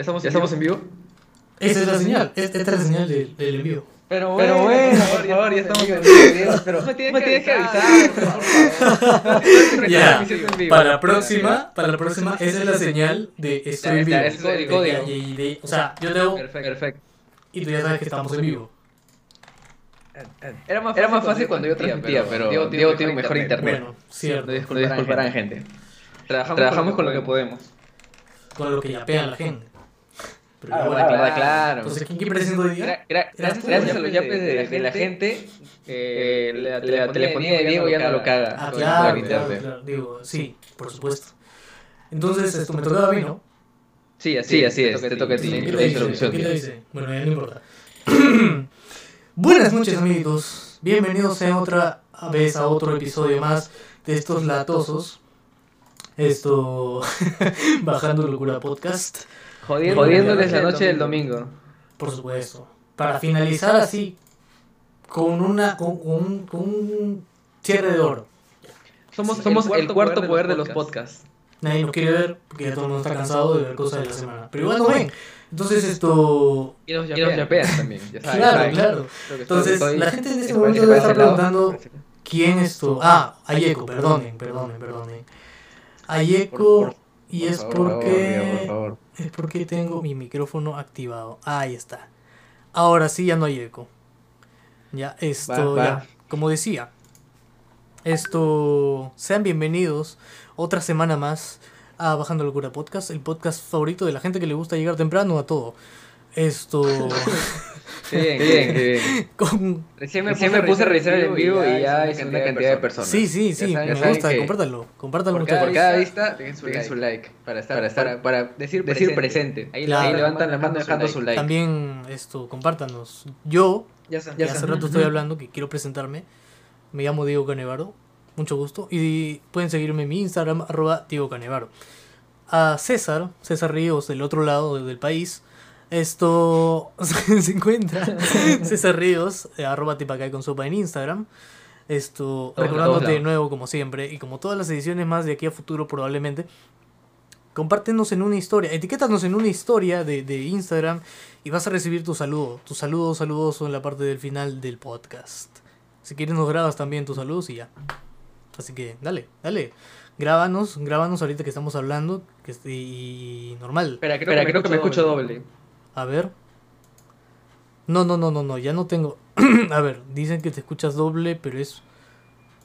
¿Ya estamos, ¿Ya estamos en vivo? Esa es la señal, esta es la señal del, del envío. Pero bueno, pero bueno, por favor, ya estamos en vivo. Pero me tienes, tienes que avisar, por favor. Ya, para la próxima, para la próxima, esa es la señal de estoy en vivo. Es el código. O sea, yo tengo... Perfecto. Y tú ya sabes que estamos en vivo. Era más fácil, Era más fácil cuando yo transmitía, pero Diego, Diego tiene mejor internet. Bueno, cierto. Disculparán, gente. Trabajamos, Trabajamos con lo que podemos. Con lo que ya pega la gente. Pero ah, bueno, claro, claro. Entonces, ¿quién, quién presentó hoy día? Gracias, gracias a los yapes de, de, la gente, eh, la, la, telefonía de Diego ya no lo caga. Ah, claro, claro, claro, Digo, sí, por supuesto. Entonces, esto me tocaba a mí, ¿no? Sí, así, así es, te toca a ti. ¿Qué te dice? Bueno, ya no importa. Buenas noches, amiguitos. Bienvenidos sean otra vez a otro episodio más de estos latosos. Esto. Bajando Locura Podcast. Jodiéndoles, la noche del domingo. Por supuesto. Para finalizar así, con, una, con, un, con un cierre de oro. Somos, somos el cuarto, poder, de los podcasts. Nadie nos quiere ver porque ya todo el mundo está cansado de ver cosas de la semana. Pero igual no ven. Entonces esto... Y nos yapean también. Ya sabes, claro, claro. Entonces la gente en este momento debe estar preguntando quién es tu... Ah, Ayeko, perdonen, perdonen, perdonen. Ayeko y es porque... Es porque tengo mi micrófono activado. Ahí está. Ahora sí ya no hay eco. Ya, esto, ya. Como decía, esto, sean bienvenidos otra semana más a Bajando Locura Podcast, el podcast favorito de la gente que le gusta llegar temprano a todo. Esto. Qué bien, qué bien, qué bien. Con... Recién me, Recién puse, a revisar el en vivo y ya hay una cantidad de personas. Sí, sí, sí, me gusta, compártanlo, compártanlo por cada, por cada vista, dejen su, like. su like para estar, para, estar, para, decir, decir presente. Ahí, ahí levantan la mano dejando su like. También esto, compártanos. Yo, ya, ya, hace rato estoy hablando que quiero presentarme. Me llamo Diego Canevaro, mucho gusto. Y pueden seguirme en mi Instagram, arroba Diego Canevaro. A César, César Ríos, del otro lado del país esto se encuentra César Ríos, eh, arroba tipacay con sopa en Instagram. Esto, recordándote de nuevo, como siempre, y como todas las ediciones más de aquí a futuro probablemente, compártenos en una historia, etiquétanos en una historia de, de Instagram y vas a recibir tu saludo, tu saludo saludoso en la parte del final del podcast. Si quieres nos grabas también tus saludos y ya. Así que dale, dale. Grábanos, grábanos ahorita que estamos hablando que, y normal. Espera, creo, Espera, que, creo que me escucho doble. A ver. No, no, no, no, no, ya no tengo. a ver, dicen que te escuchas doble, pero es.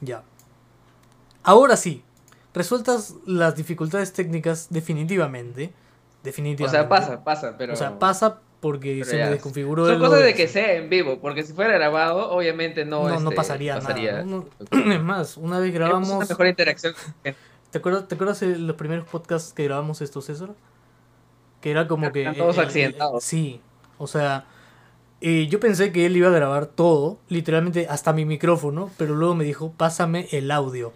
Ya. Ahora sí. Resueltas las dificultades técnicas definitivamente. Definitivamente. O sea, pasa, pasa, pero. O sea, pasa porque se me desconfiguró. Son cosas de que sea en vivo, porque si fuera grabado, obviamente no. No, no este, pasaría, nada. es más, una vez grabamos. Una mejor interacción. ¿Te acuerdas, ¿Te acuerdas de los primeros podcasts que grabamos estos, César? Que era como que... todos accidentados. sí, o sea, eh, yo pensé que él iba a grabar todo, literalmente hasta mi micrófono, pero luego me dijo, pásame el audio.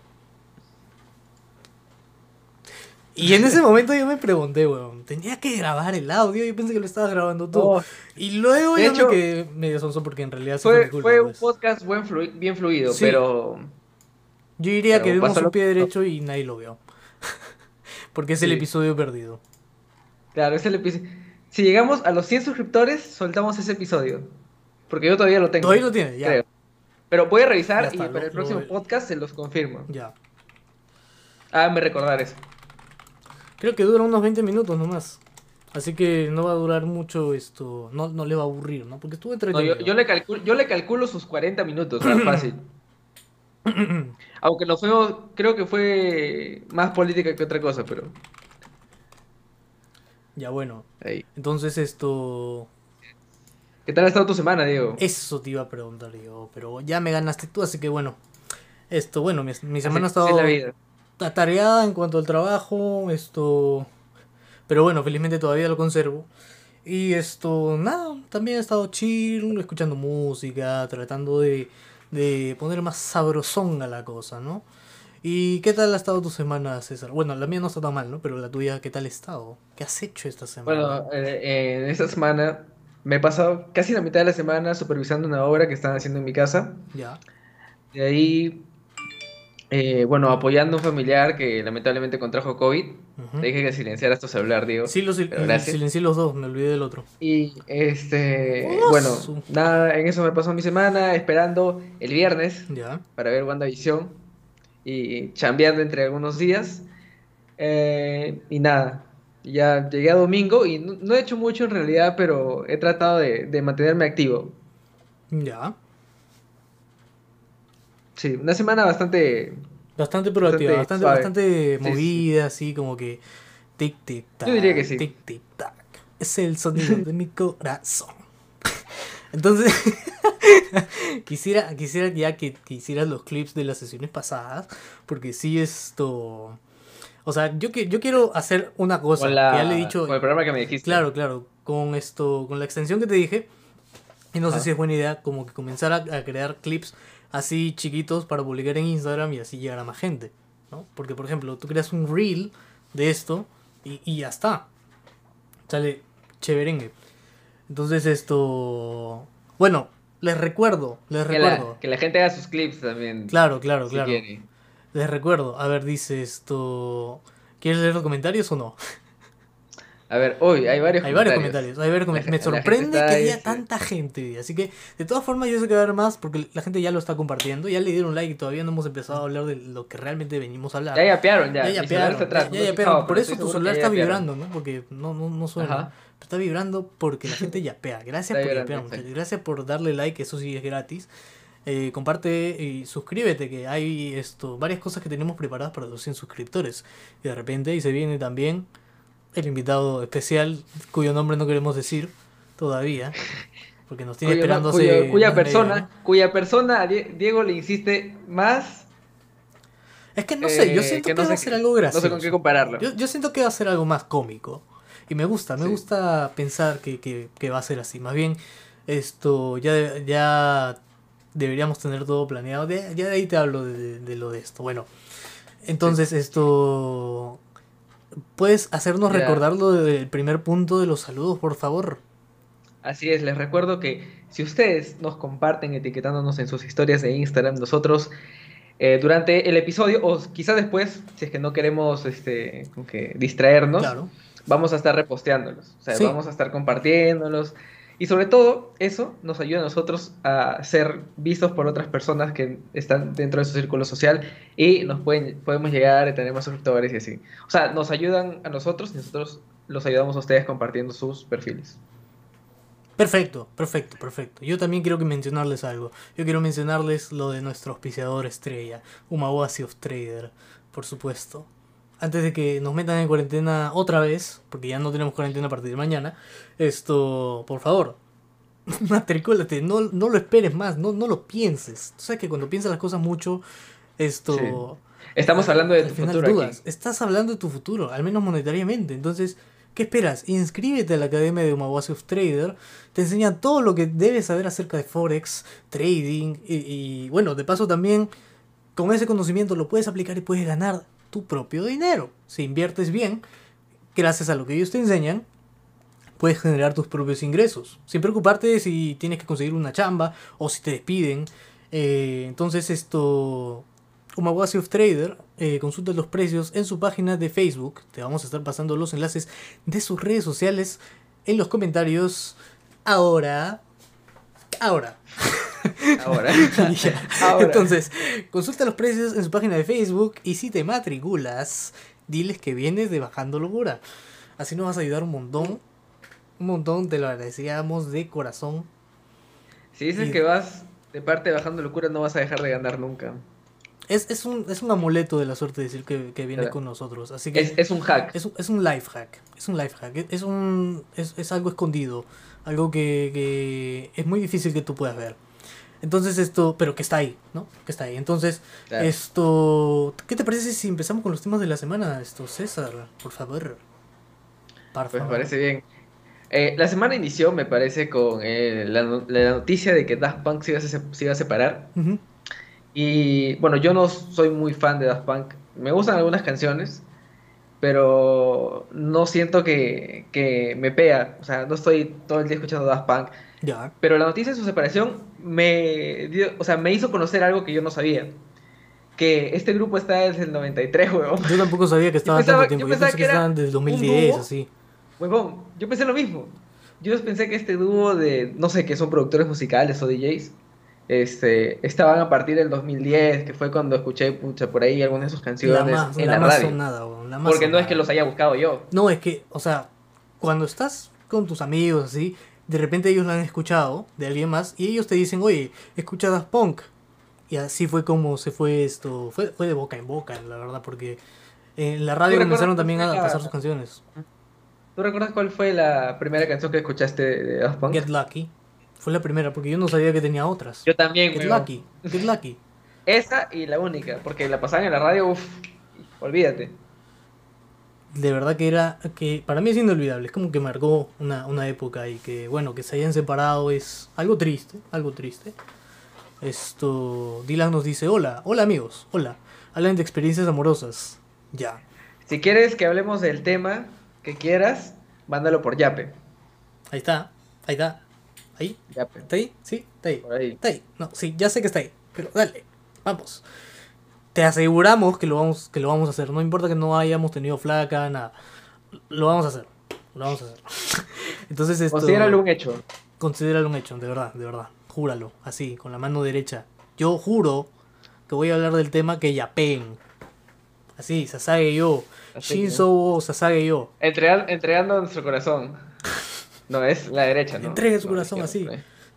Y en ese momento yo me pregunté, weón, tenía que grabar el audio, yo pensé que lo estaba grabando tú. Oh. y luego ya me quedé medio sonso porque en realidad fue, fue, un pues. podcast buen bien fluido, pero... Yo diría que dimos un pie derecho y nadie lo vio. porque es el episodio perdido. Claro, es el episodio. Si llegamos a los 100 suscriptores, soltamos ese episodio. Porque yo todavía lo tengo. Todavía lo tiene, ya. Creo. Pero voy a revisar y para el próximo podcast se los confirmo. Ya. Háganme recordar eso. Creo que dura unos 20 minutos nomás. Así que no va a durar mucho esto. No, no le va a aburrir, ¿no? Porque estuvo entretenido. yo, le calculo, yo le calculo sus 40 minutos, fácil. Aunque lo fue, creo que fue más política que otra cosa, pero. Ya bueno. Entonces esto... ¿Qué tal ha estado tu semana, Diego? Eso te iba a preguntar, Diego. Pero ya me ganaste tú, así que bueno. Esto, bueno, mi, semana ha estado atareada en cuanto al trabajo. Esto... Pero bueno, felizmente todavía lo conservo. Y esto, nada, también he estado chill, escuchando música, tratando de, de poner más sabrosón a la cosa, ¿no? ¿Y qué tal ha estado tu semana, César? Bueno, la mía no está tan mal, ¿no? Pero la tuya, ¿qué tal ha estado? ¿Qué has hecho esta semana? Bueno, eh, en esta semana me he pasado casi la mitad de la semana supervisando una obra que están haciendo en mi casa. Ya. De ahí eh, bueno, apoyando a un familiar que lamentablemente contrajo COVID. Te dije que silenciara tu celular, digo. Sí, los silencié los dos, me olvidé del otro. Y este, bueno, nada, en eso me pasó mi semana, esperando el viernes ya. para ver WandaVision y chambeando entre algunos días. Eh, y nada, ya llegué a domingo y no, he hecho mucho en realidad, pero he tratado de mantenerme activo. Ya. Sí, una semana bastante. Bastante proactiva, bastante, bastante, movida, así como que. Tic, tic, tac. Yo diría que sí. Tic, tic, tac. Es el sonido de mi corazón. Entonces, quisiera, quisiera ya que, hicieras los clips de las sesiones pasadas, porque sí esto... O sea, yo, yo quiero hacer una cosa, que ya le he dicho... Con el programa que me dijiste. Claro, claro, con esto, con la extensión que te dije, y no sé si es buena idea como que comenzar a crear clips así chiquitos para publicar en Instagram y así llegar a más gente, ¿no? Porque, por ejemplo, tú creas un reel de esto y, y ya está. Sale chéverengue. Entonces esto... Bueno, les recuerdo, les recuerdo. que la gente haga sus clips también. Claro, claro, claro. Les recuerdo. A ver, dice esto... ¿Quieres leer los comentarios o no? A ver, hoy hay varios hay varios comentarios. Hay varios comentarios. Me sorprende que haya tanta gente. Así que, de todas formas, yo sé que va a haber más porque la gente ya lo está compartiendo. Ya le dieron like y todavía no hemos empezado a hablar de lo que realmente venimos a hablar. Ya yapearon, ya. Ya yapearon. Ya, ya, Por eso tu celular está vibrando, ¿no? Porque no, no, no suena. Está vibrando porque la gente yapea. Gracias por yapear, Gracias por darle like, eso sí es gratis. Eh, comparte y suscríbete que hay esto varias cosas que tenemos preparadas para los 100 suscriptores y de repente y se viene también el invitado especial, cuyo nombre no queremos decir todavía, porque nos tiene esperando cuya persona, cuya persona Diego le insiste más. Es que no sé, yo eh, siento que, va a ser algo gracioso. No sé con qué compararlo. Yo, siento que va a ser algo más cómico. Y me gusta, me gusta pensar que, va a ser así. Más bien, esto ya, ya deberíamos tener todo planeado. ya de ahí te hablo de, lo de esto. Bueno, entonces esto ¿Puedes hacernos recordar lo del primer punto de los saludos, por favor? Así es, les recuerdo que si ustedes nos comparten etiquetándonos en sus historias de Instagram, nosotros eh, durante el episodio, o quizá después, si es que no queremos este, que distraernos, vamos a estar reposteándolos. O sea, vamos a estar compartiéndolos. Y sobre todo, eso nos ayuda a nosotros a ser vistos por otras personas que están dentro de su círculo social y nos pueden, podemos llegar a tener más suscriptores y así. O sea, nos ayudan a nosotros y nosotros los ayudamos a ustedes compartiendo sus perfiles. Perfecto, perfecto, perfecto. Yo también quiero mencionarles algo. Yo quiero mencionarles lo de nuestro auspiciador estrella, Umawasi of Trader, por supuesto antes de que nos metan en cuarentena otra vez, porque ya no tenemos cuarentena a partir de mañana, esto, por favor, matricúlate, no, no lo esperes más, no, no lo pienses. Tú sabes que cuando piensas las cosas mucho, esto... Estamos hablando de tu futuro. Estás hablando de tu futuro, al menos monetariamente. Entonces, ¿qué esperas? Inscríbete a la Academia de Umawasi of Trader. Te enseñan todo lo que debes saber acerca de Forex, trading y, y bueno, de paso también con ese conocimiento lo puedes aplicar y puedes ganar tu propio dinero. Si inviertes bien, gracias a lo que ellos te enseñan, puedes generar tus propios ingresos. Sin preocuparte si tienes que conseguir una chamba o si te despiden. Eh, entonces esto, Umawasi of Trader, eh, consulta los precios en su página de Facebook. Te vamos a estar pasando los enlaces de sus redes sociales en los comentarios. Ahora, ahora. Ahora. Entonces, consulta los precios en su página de Facebook y si te matriculas, diles que vienes de Bajando Locura. Así nos vas a ayudar un montón. Un montón, te lo agradecíamos de corazón. Si dices que vas de parte de Bajando Locura, no vas a dejar de ganar nunca. Es, es, un, es un amuleto de la suerte decir que, que viene con nosotros. Así que es, un hack. Es, es, un life hack. Es un life hack. Es, un, es, algo escondido. Algo que, que es muy difícil que tú puedas ver. Entonces esto, pero que está ahí, ¿no? Que está ahí. Entonces, esto, ¿qué te parece si empezamos con los temas de la semana? Esto, César, por favor. Por pues me parece bien. Eh, la semana inició, me parece, con eh, la, noticia de que Daft Punk se iba a, separar. Y bueno, yo no soy muy fan de Daft Punk. Me gustan algunas canciones, pero no siento que, que me pega. O sea, no estoy todo el día escuchando Daft Punk. Pero la noticia de su separación me dio, o sea, me hizo conocer algo que yo no sabía. que este grupo está desde el 93, huevón. Yo tampoco sabía que estaba tanto tiempo. Yo, pensé que, estaban desde el 2010, así. Huevón, yo pensé lo mismo. Yo pensé que este dúo de, no sé, que son productores musicales o DJs, este, estaban a partir del 2010, que fue cuando escuché pucha, por ahí algunas de sus canciones en la, radio. Porque no es que los haya buscado yo. No, es que, o sea, cuando estás con tus amigos así, de repente ellos lo han escuchado de alguien más y ellos te dicen, oye, escucha Punk. Y así fue como se fue esto, fue, fue de boca en boca, la verdad, porque en la radio comenzaron también a pasar sus canciones. ¿Tú recuerdas cuál fue la primera canción que escuchaste de Daft Punk? Get Lucky. Fue la primera, porque yo no sabía que tenía otras. Yo también, Get Lucky. Get Lucky. Esa y la única, porque la pasaban en la radio, uff, olvídate. De verdad que era, que para mí es inolvidable, es como que marcó una, una época y que, bueno, que se hayan separado es algo triste, algo triste. Esto, Dylan nos dice, hola, hola amigos, hola, hablan de experiencias amorosas, ya. Si quieres que hablemos del tema que quieras, mándalo por Yape. Ahí está, ahí está. ¿Ahí? ¿Está ahí? Sí, está ahí. Está ahí. No, sí, ya sé que está ahí. Pero dale, vamos. Te aseguramos que lo vamos, que lo vamos a hacer. No importa que no hayamos tenido flaca, nada. Lo vamos a hacer. Lo vamos a hacer. Entonces esto... Considéralo un hecho. Considéralo un hecho, de verdad, de verdad. Júralo, así, con la mano derecha. Yo juro que voy a hablar del tema que yapen. Así, Sasage yo. Shinzo Sasage yo. entregando nuestro corazón. No, es la derecha, ¿no? Entregue su corazón así.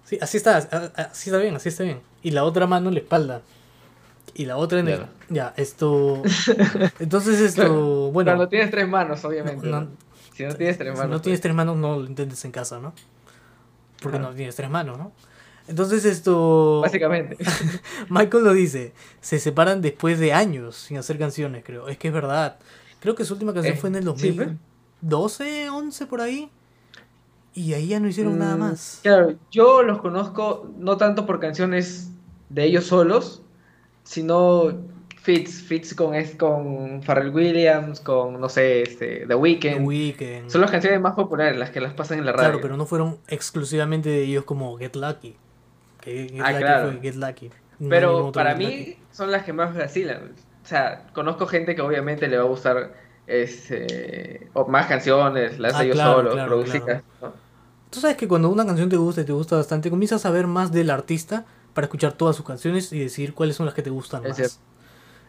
Sí, así está, así está bien, así está bien. Y la otra mano en la espalda. Y la otra en el... Ya, esto... Entonces esto... Bueno... Cuando tienes tres manos, obviamente. si no tienes tres manos. Si no tienes pues. tres manos, no lo intentes en casa, ¿no? Porque no tienes tres manos, ¿no? Entonces esto... Básicamente. Michael lo dice. Se separan después de años sin hacer canciones, creo. Es que es verdad. Creo que su última canción eh, fue en el 2012, 11 por ahí. Y ahí ya no hicieron nada mm, más. Claro, yo los conozco no tanto por canciones de ellos solos, sino fits, fits con, con Pharrell Williams, con, no sé, este, The Weeknd. Son las canciones más populares, las que las pasan en la radio. Claro, pero no fueron exclusivamente de ellos como Get Lucky. Get ah, claro. Get Lucky. pero para mí son las que más vacilan. O sea, conozco gente que obviamente le va a gustar este, o más canciones, las de ah, ellos solos, producidas. Tú sabes que cuando una canción te gusta y te gusta bastante, comienzas a saber más del artista para escuchar todas sus canciones y decir cuáles son las que te gustan más.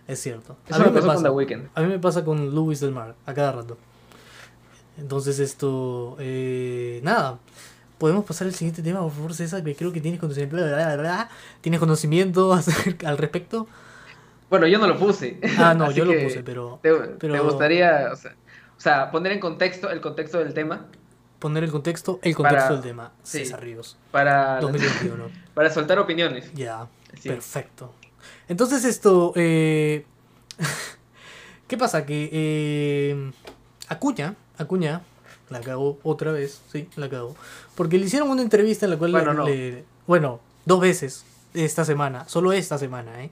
Es cierto. a, mí me pasa, con a mí me pasa con Luis del Mar, a cada rato. Entonces esto, eh, nada, podemos pasar al siguiente tema, por favor, César, que creo que tienes conocimiento, tienes conocimiento al respecto. Bueno, yo no lo puse. Ah, no, yo lo puse, pero... Te, gustaría, o sea, poner en contexto el contexto del tema poner el contexto, el contexto del tema. César Ríos. Para 2021. Para soltar opiniones. Ya, perfecto. Entonces esto, eh, ¿qué pasa? Que eh, Acuña, Acuña, la cagó otra vez, sí, la cagó. Porque le hicieron una entrevista en la cual bueno, le, bueno dos veces esta semana, solo esta semana, ¿eh?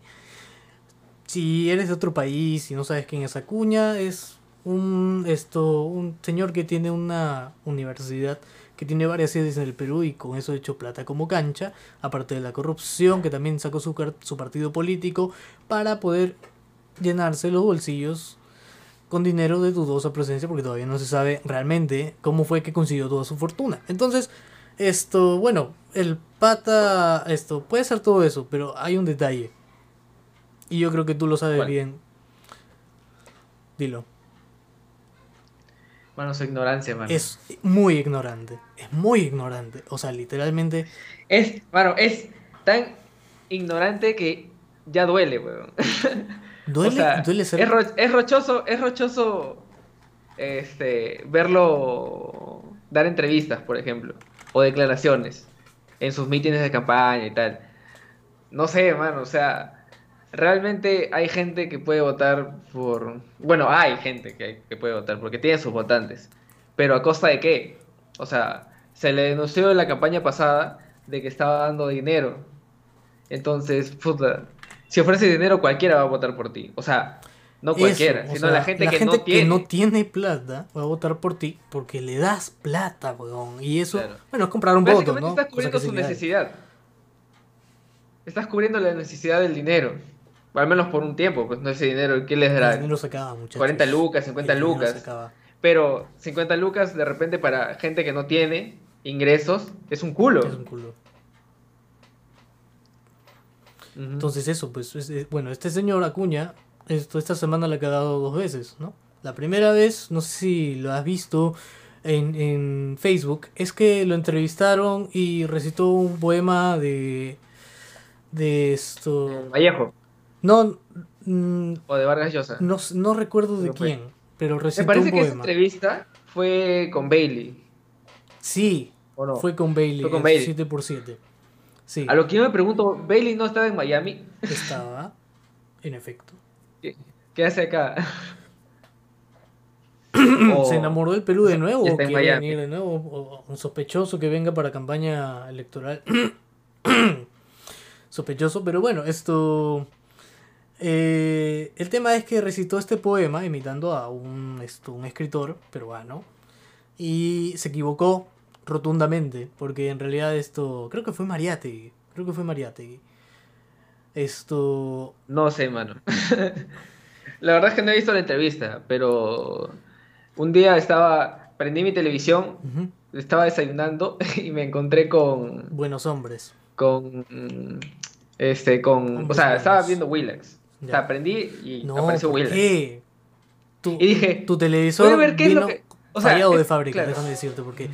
Si eres de otro país y no sabes quién es Acuña, es un, esto, un señor que tiene una universidad que tiene varias sedes en el Perú y con eso hecho plata como cancha, aparte de la corrupción que también sacó su, su partido político para poder llenarse los bolsillos con dinero de dudosa presencia porque todavía no se sabe realmente cómo fue que consiguió toda su fortuna. Entonces, esto, bueno, el pata, esto, puede ser todo eso, pero hay un detalle. Y yo creo que tú lo sabes bien. Dilo. Bueno, su ignorancia, mano. Es muy ignorante. Es muy ignorante. O sea, literalmente. Es, bueno, es tan ignorante que ya duele, weón. ¿Duele? ¿Duele ser? Es, rochoso, es rochoso este, verlo dar entrevistas, por ejemplo, o declaraciones en sus mítines de campaña y tal. No sé, mano, o sea, realmente hay gente que puede votar por... Bueno, hay gente que, que puede votar porque tiene sus votantes. Pero a costa de qué? O sea, se le denunció en la campaña pasada de que estaba dando dinero. Entonces, puta, si ofrece dinero cualquiera va a votar por ti. O sea, no cualquiera, sino la gente, que, no tiene. que no tiene plata va a votar por ti porque le das plata, weón. Y eso, bueno, es comprar un voto, ¿no? estás cubriendo su necesidad. Estás cubriendo la necesidad del dinero. Al menos por un tiempo, pues no ese dinero, ¿qué les dará? No sacaba, muchachos. 40 lucas, 50 lucas. Pero 50 lucas de repente para gente que no tiene ingresos es un culo. Es un culo. Entonces eso, pues, bueno, este señor Acuña, esto, esta semana le ha quedado dos veces, ¿no? La primera vez, no sé si lo has visto en, en Facebook, es que lo entrevistaron y recitó un poema de... de esto... Vallejo. No... Mm, o de Vargas Llosa. No, no recuerdo de quién, pero recitó Me parece que esa entrevista fue con Bailey. Sí, fue con Bailey. Fue con Bailey. 7 x 7 Sí. A lo que yo me pregunto, ¿Bailey no estaba en Miami? Estaba, en efecto. ¿Qué, hace acá? ¿Se enamoró del Perú de nuevo? ¿O quiere venir de nuevo? ¿O un sospechoso que venga para campaña electoral? sospechoso, pero bueno, esto... Eh, el tema es que recitó este poema imitando a un, esto, un escritor peruano y se equivocó rotundamente, porque en realidad esto, creo que fue Mariate creo que fue Mariate Esto... No sé, mano. la verdad es que no he visto la entrevista, pero un día estaba, prendí mi televisión, estaba desayunando y me encontré con... Buenos hombres. Con... Este, con... o sea, estaba viendo Willax. O sea, prendí y apareció Willax. ¿qué? y dije, tu televisor ver qué es lo que... O sea, de fábrica, déjame decirte, porque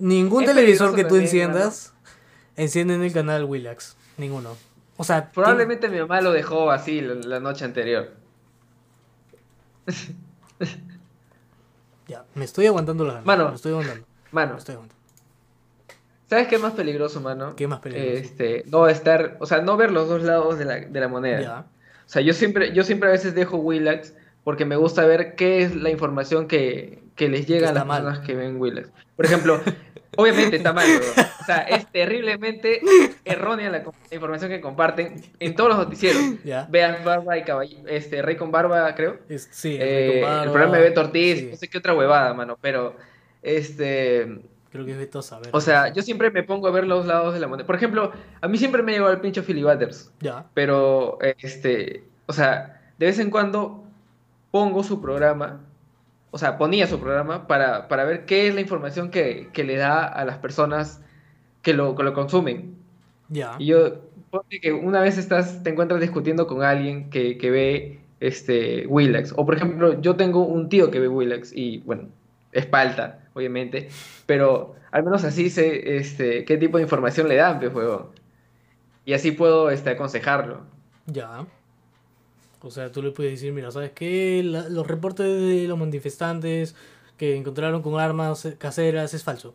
Ningún televisor que tú enciendas enciende en el canal Willax. Ninguno. O sea, probablemente mi mamá lo dejó así la, noche anterior. ya, me estoy aguantando la Mano, me estoy aguantando. Mano, estoy aguantando. ¿Sabes qué es más peligroso, mano? ¿Qué más peligroso? Este, no estar, o sea, no ver los dos lados de la, de la moneda. Ya. O sea, yo siempre, yo siempre a veces dejo Willax porque me gusta ver qué es la información que, que les llega a las personas que ven Willax. Por ejemplo, Obviamente está mal, O sea, es terriblemente errónea la, información que comparten en todos los noticieros. Vean Barba y Caballero, este, Rey con Barba, creo. sí, eh, el programa de Beto Ortiz, no sé qué otra huevada, mano, pero este... Creo que es Beto saber. O sea, yo siempre me pongo a ver los lados de la moneda. Por ejemplo, a mí siempre me llegó el pincho Philly Butters. Ya. Pero, este, o sea, de vez en cuando pongo su programa o sea, ponía su programa para, para ver qué es la información que, que, le da a las personas que lo, que lo consumen. Ya. Y yo, porque que una vez estás, te encuentras discutiendo con alguien que, que ve este, Willax, o por ejemplo, yo tengo un tío que ve Willax y, bueno, es palta, obviamente, pero al menos así sé este, qué tipo de información le dan, pues, juego. Y así puedo este, aconsejarlo. Ya. O sea, tú le puedes decir, mira, ¿sabes qué? los reportes de los manifestantes que encontraron con armas caseras es falso.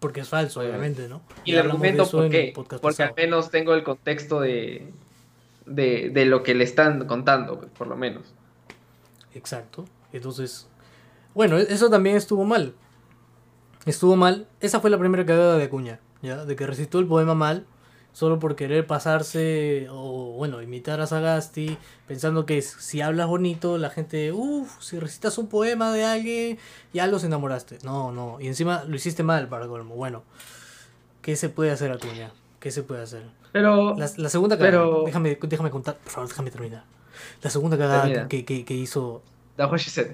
Porque es falso, obviamente, ¿no? Y, el argumento, ¿por qué? Porque al menos tengo el contexto de, de, lo que le están contando, pues, por lo menos. Exacto. Entonces, bueno, e-, eso también estuvo mal. Estuvo mal. Esa fue la primera cagada de Acuña, ¿ya? De que recitó el poema mal solo por querer pasarse o bueno, imitar a Sagasti, pensando que si hablas bonito, la gente, uff, si recitas un poema de alguien, ya los enamoraste. No, no, y encima lo hiciste mal para colmo. Bueno, ¿qué se puede hacer, Acuña? ¿Qué se puede hacer? Pero. La, segunda cagada, déjame, déjame contar, por favor, déjame terminar. La segunda cagada que, que, que, hizo.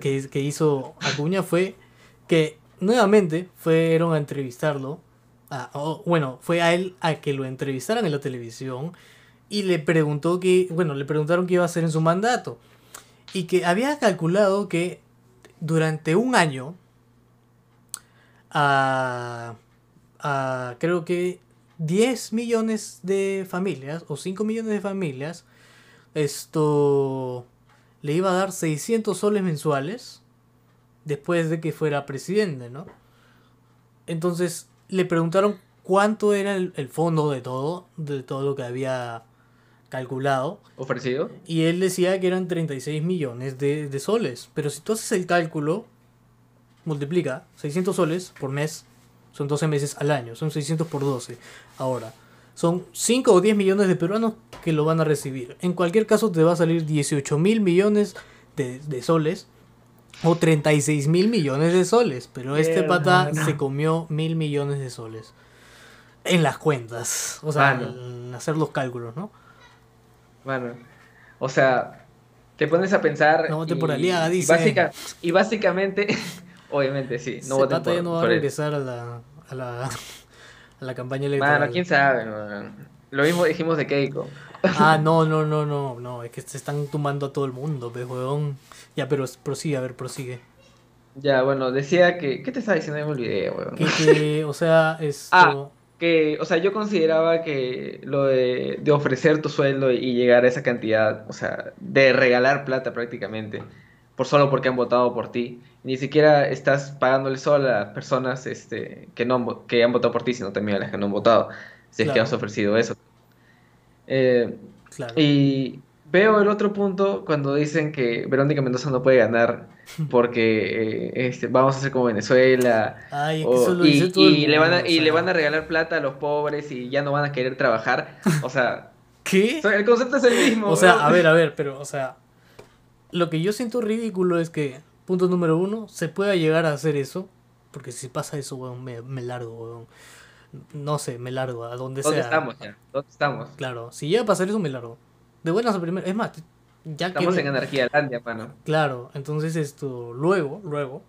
Que, que hizo Acuña fue que nuevamente fueron a entrevistarlo bueno, fue a él a que lo entrevistaran en la televisión y le preguntó que, bueno, le preguntaron qué iba a hacer en su mandato. Y que había calculado que durante un año a, creo que 10 millones de familias o 5 millones de familias esto le iba a dar 600 soles mensuales después de que fuera presidente, ¿no? Entonces, le preguntaron cuánto era el, fondo de todo, de todo lo que había calculado. ¿Ofrecido? Y él decía que eran 36 millones de, de, soles. Pero si tú haces el cálculo, multiplica 600 soles por mes, son 12 meses al año, son 600 por 12. Ahora, son 5 o 10 millones de peruanos que lo van a recibir. En cualquier caso, te va a salir 18 mil millones de, de soles o 36 mil millones de soles. Pero este pata se comió mil millones de soles. En las cuentas. O sea, en hacer los cálculos, ¿no? Bueno. O sea, te pones a pensar. No voten por Aliaga, dice. Y, básica, y básicamente, obviamente sí, no voten por, no va a regresar a la, a la, a la campaña electoral. Bueno, quién sabe, Lo mismo dijimos de Keiko. Ah, no, no, no, no, no, es que se están tumbando a todo el mundo, pe, weón. Ya, pero prosigue, a ver, prosigue. Ya, bueno, decía que. ¿Qué te estaba diciendo? en el video, weón. Que, o sea, esto... Ah, que, o sea, yo consideraba que lo de, de, ofrecer tu sueldo y llegar a esa cantidad, o sea, de regalar plata prácticamente, por solo porque han votado por ti, ni siquiera estás pagándole solo a las personas este, que, no, que han votado por ti, sino también a las que no han votado, si es que has ofrecido eso. Eh, claro. Y veo el otro punto cuando dicen que Verónica Mendoza no puede ganar porque eh, este, vamos a hacer como Venezuela. y, le van a, y le van a regalar plata a los pobres y ya no van a querer trabajar. O sea, ¿qué? el concepto es el mismo. O sea, a ver, a ver, pero, o sea, lo que yo siento ridículo es que, punto número uno, se pueda llegar a hacer eso. Porque si pasa eso, weón, me, me largo, weón. No sé, me largo, a donde sea. ¿Dónde estamos ya? ¿Dónde estamos? Claro, si llega a pasar eso, me largo. De buenas a primeras. Es más, ya Estamos en anarquía landia, mano. Claro, entonces esto, luego, luego,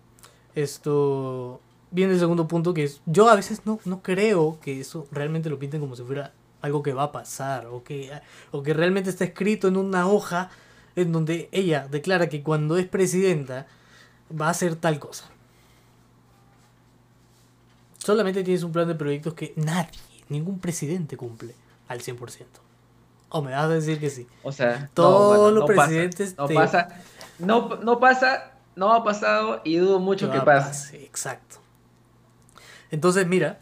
esto viene el segundo punto que es, yo a veces no, no creo que eso realmente lo pinten como si fuera algo que va a pasar o que, o que realmente está escrito en una hoja en donde ella declara que cuando es presidenta va a hacer tal cosa. Solamente tienes un plan de proyectos que nadie, ningún presidente cumple al 100%. O me vas a decir que sí. O sea, todos los presidentes. no pasa. No, no pasa, no ha pasado y dudo mucho que, pase. Exacto. Entonces, mira,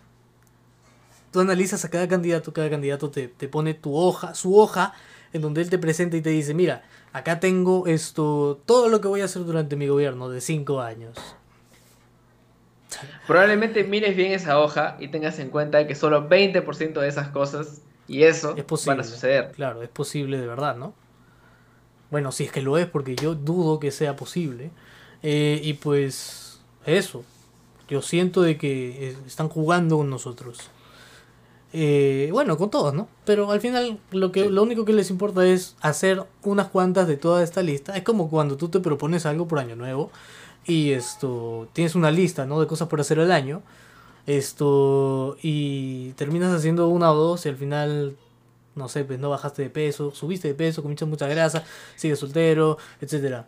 tú analizas a cada candidato, cada candidato te, te, pone tu hoja, su hoja, en donde él te presenta y te dice, mira, acá tengo esto, todo lo que voy a hacer durante mi gobierno de cinco años. Probablemente mires bien esa hoja y tengas en cuenta que solo 20% de esas cosas y eso es posible, van a suceder. Claro, es posible de verdad, ¿no? Bueno, si es que lo es, porque yo dudo que sea posible. Eh, y pues eso. Yo siento de que eh, están jugando con nosotros. Eh, bueno, con todos, ¿no? Pero al final lo, que, lo único que les importa es hacer unas cuantas de toda esta lista. Es como cuando tú te propones algo por año nuevo y esto tienes una lista, ¿no? De cosas por hacer al año esto, y terminas haciendo una o dos y al final, no sé, pues no bajaste de peso, subiste de peso, comiste mucha grasa, sigues soltero, etcétera.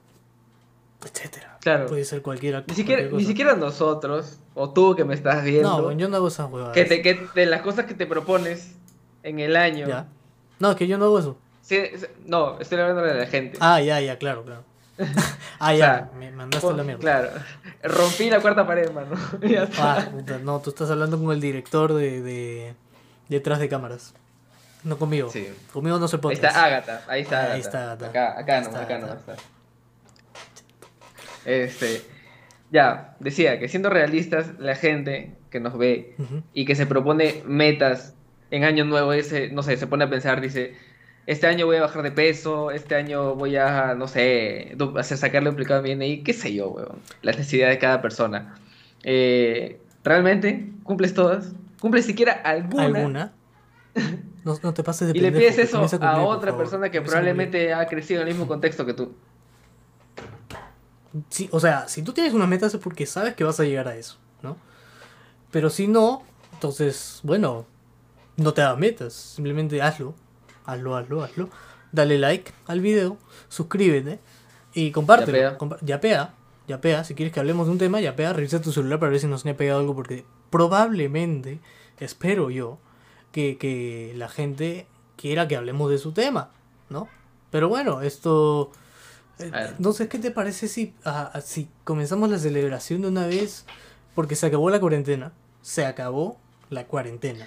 Etcétera. Claro. Puede ser cualquiera. Ni siquiera, ni siquiera nosotros, o tú que me estás viendo. No, yo no hago esas huevadas. Que, te, que de las cosas que te propones en el año. Ya. No, que yo no hago eso. Sí, no, estoy hablando de la gente. Ah, ya, ya, claro, claro. ah, ya, me mandaste la mierda. Claro, rompí la cuarta pared, mano. ah, no, tú estás hablando con el director de, de detrás de cámaras. No conmigo. Sí. Conmigo no se puede. Ahí está Agatha, ahí está Ahí está Acá, acá no, acá no está. Este, ya, decía que siendo realistas, la gente que nos ve y que se propone metas en año nuevo, ese, no sé, se pone a pensar, dice, este año voy a bajar de peso, este año voy a, no sé, hacer sacarle duplicado bien y qué sé yo, weón. La necesidad de cada persona. Eh, ¿Realmente cumples todas? ¿Cumples siquiera alguna? ¿Alguna? No, te pases de Y le pides eso a, otra persona que probablemente ha crecido en el mismo contexto que tú. Sí, o sea, si tú tienes una meta es porque sabes que vas a llegar a eso, ¿no? Pero si no, entonces, bueno, no te hagas metas, simplemente hazlo hazlo, hazlo, hazlo. Dale like al video, suscríbete y compártelo. Ya pega. Ya pega, Si quieres que hablemos de un tema, ya pega. Revisa tu celular para ver si nos ha pegado algo porque probablemente, espero yo, que, la gente quiera que hablemos de su tema, ¿no? Pero bueno, esto... Eh, no sé qué te parece si, ah, si comenzamos la celebración de una vez, porque se acabó la cuarentena. Se acabó la cuarentena.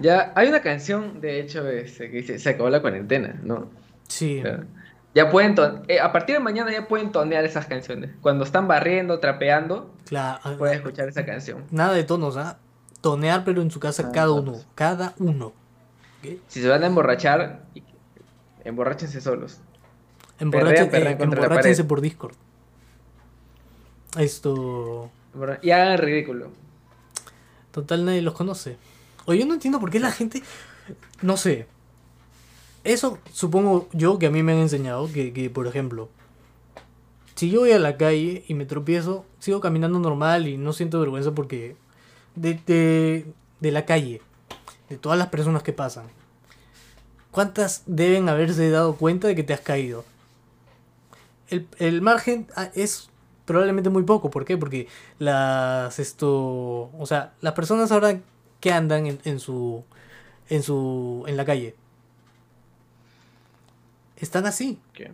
Ya, hay una canción, de hecho, este, que dice, se acabó la cuarentena, ¿no? Sí. ya pueden, eh, a partir de mañana ya pueden tonear esas canciones. Cuando están barriendo, trapeando, claro, ah, pueden escuchar esa canción. Nada de tonos, ¿ah? Tonear, pero en su casa cada uno, cada uno. Si se van a emborrachar, emborráchense solos. Emborráchense eh, por Discord. Esto... Y hagan ridículo. Total, nadie los conoce. O yo no entiendo por qué la gente. No sé. eso supongo yo que a mí me han enseñado que, que, por ejemplo, si yo voy a la calle y me tropiezo, sigo caminando normal y no siento vergüenza porque de, de, de la calle, de todas las personas que pasan, ¿cuántas deben haberse dado cuenta de que te has caído? El, el margen ah, es probablemente muy poco. ¿Por qué? Porque las esto, o sea, las personas ahora que andan en, en su en su en la calle están así. ¿Qué?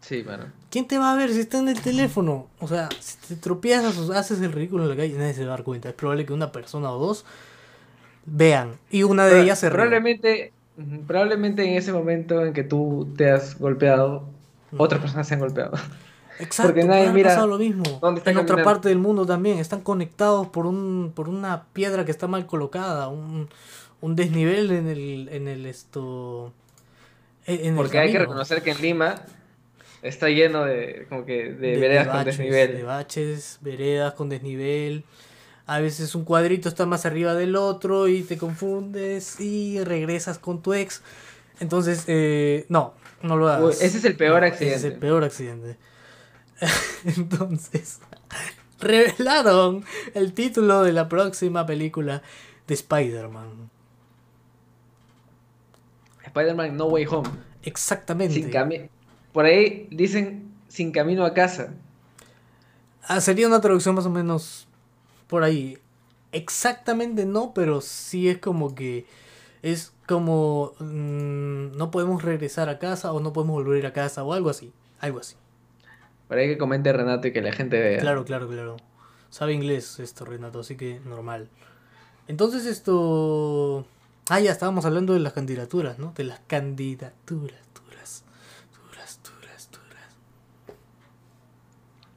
Sí, bueno. ¿Quién te va a ver si está en el teléfono? O sea, si te tropiezas o haces el ridículo en la calle, nadie se va a dar cuenta. Es probable que una persona o dos vean y una de ellas se Probablemente, probablemente en ese momento en que tú te has golpeado, otras personas se han golpeado. Exacto, Porque nadie mira lo mismo. en otra parte del mundo también están conectados por un por una piedra que está mal colocada, un, un desnivel en el en el esto porque hay que reconocer que en Lima está lleno de, como que, de, veredas con desnivel. De baches, veredas con desnivel. A veces un cuadrito está más arriba del otro y te confundes y regresas con tu ex. Entonces, eh, no, no lo hagas. ese es el peor accidente. Ese es el peor accidente. Entonces, revelaron el título de la próxima película de Spider-Man. Spider-Man No Way Home. Exactamente. Por ahí dicen sin camino a casa. Ah, sería una traducción más o menos por ahí. Exactamente no, pero sí es como que es como mm, no podemos regresar a casa o no podemos volver a casa o algo así, algo así. Por ahí que comente Renato y que la gente vea. Claro, claro, claro. Sabe inglés esto Renato, así que normal. Entonces esto Ah, ya estábamos hablando de las candidaturas, ¿no? De las candidaturas,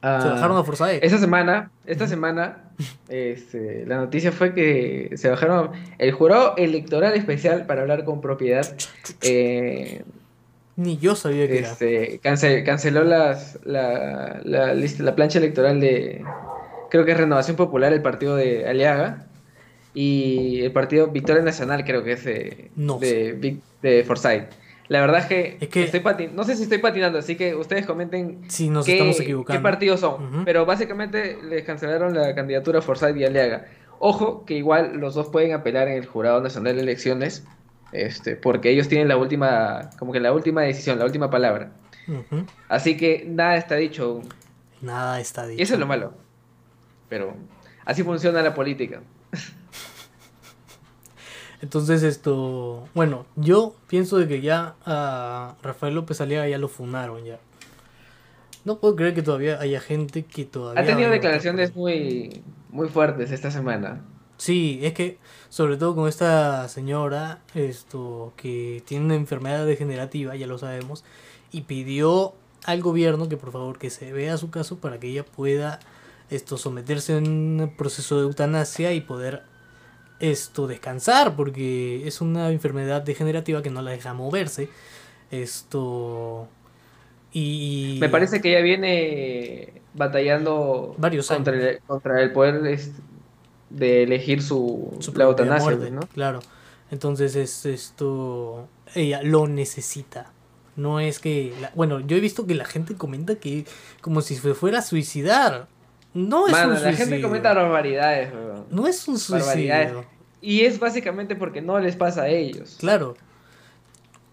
se ah, bajaron a Forsyth. Esta semana, esta semana, este, la noticia fue que se bajaron el jurado electoral especial para hablar con propiedad. Eh, Ni yo sabía que este, canceló las, la, la, la plancha electoral de, creo que es Renovación Popular, el partido de Aliaga y el partido Victoria Nacional creo que es de, de, Forsyth. La verdad es que, estoy no sé si estoy patinando, así que ustedes comenten si nos qué, estamos equivocando. qué partidos son. Pero básicamente les cancelaron la candidatura Forsyth y Aliaga. Ojo que igual los dos pueden apelar en el Jurado Nacional de Elecciones, este, porque ellos tienen la última, como que la última decisión, la última palabra. Así que nada está dicho. Nada está dicho. Y eso es lo malo. Pero así funciona la política. Entonces esto, bueno, yo pienso de que ya a Rafael López Aliaga ya lo funaron ya. No puedo creer que todavía haya gente que todavía... Ha tenido declaraciones muy, muy fuertes esta semana. Sí, es que sobre todo con esta señora esto que tiene una enfermedad degenerativa, ya lo sabemos, y pidió al gobierno que por favor que se vea su caso para que ella pueda esto someterse a un proceso de eutanasia y poder esto descansar porque es una enfermedad degenerativa que no la deja moverse. Esto y me parece que ella viene batallando varios contra, el, contra el poder de elegir su, la eutanasia, ¿no? Claro. Entonces es esto ella lo necesita. No es que bueno, yo he visto que la gente comenta que como si se fuera a suicidar. No es un la gente comenta barbaridades, No es un suicidio. Y es básicamente porque no les pasa a ellos. Claro.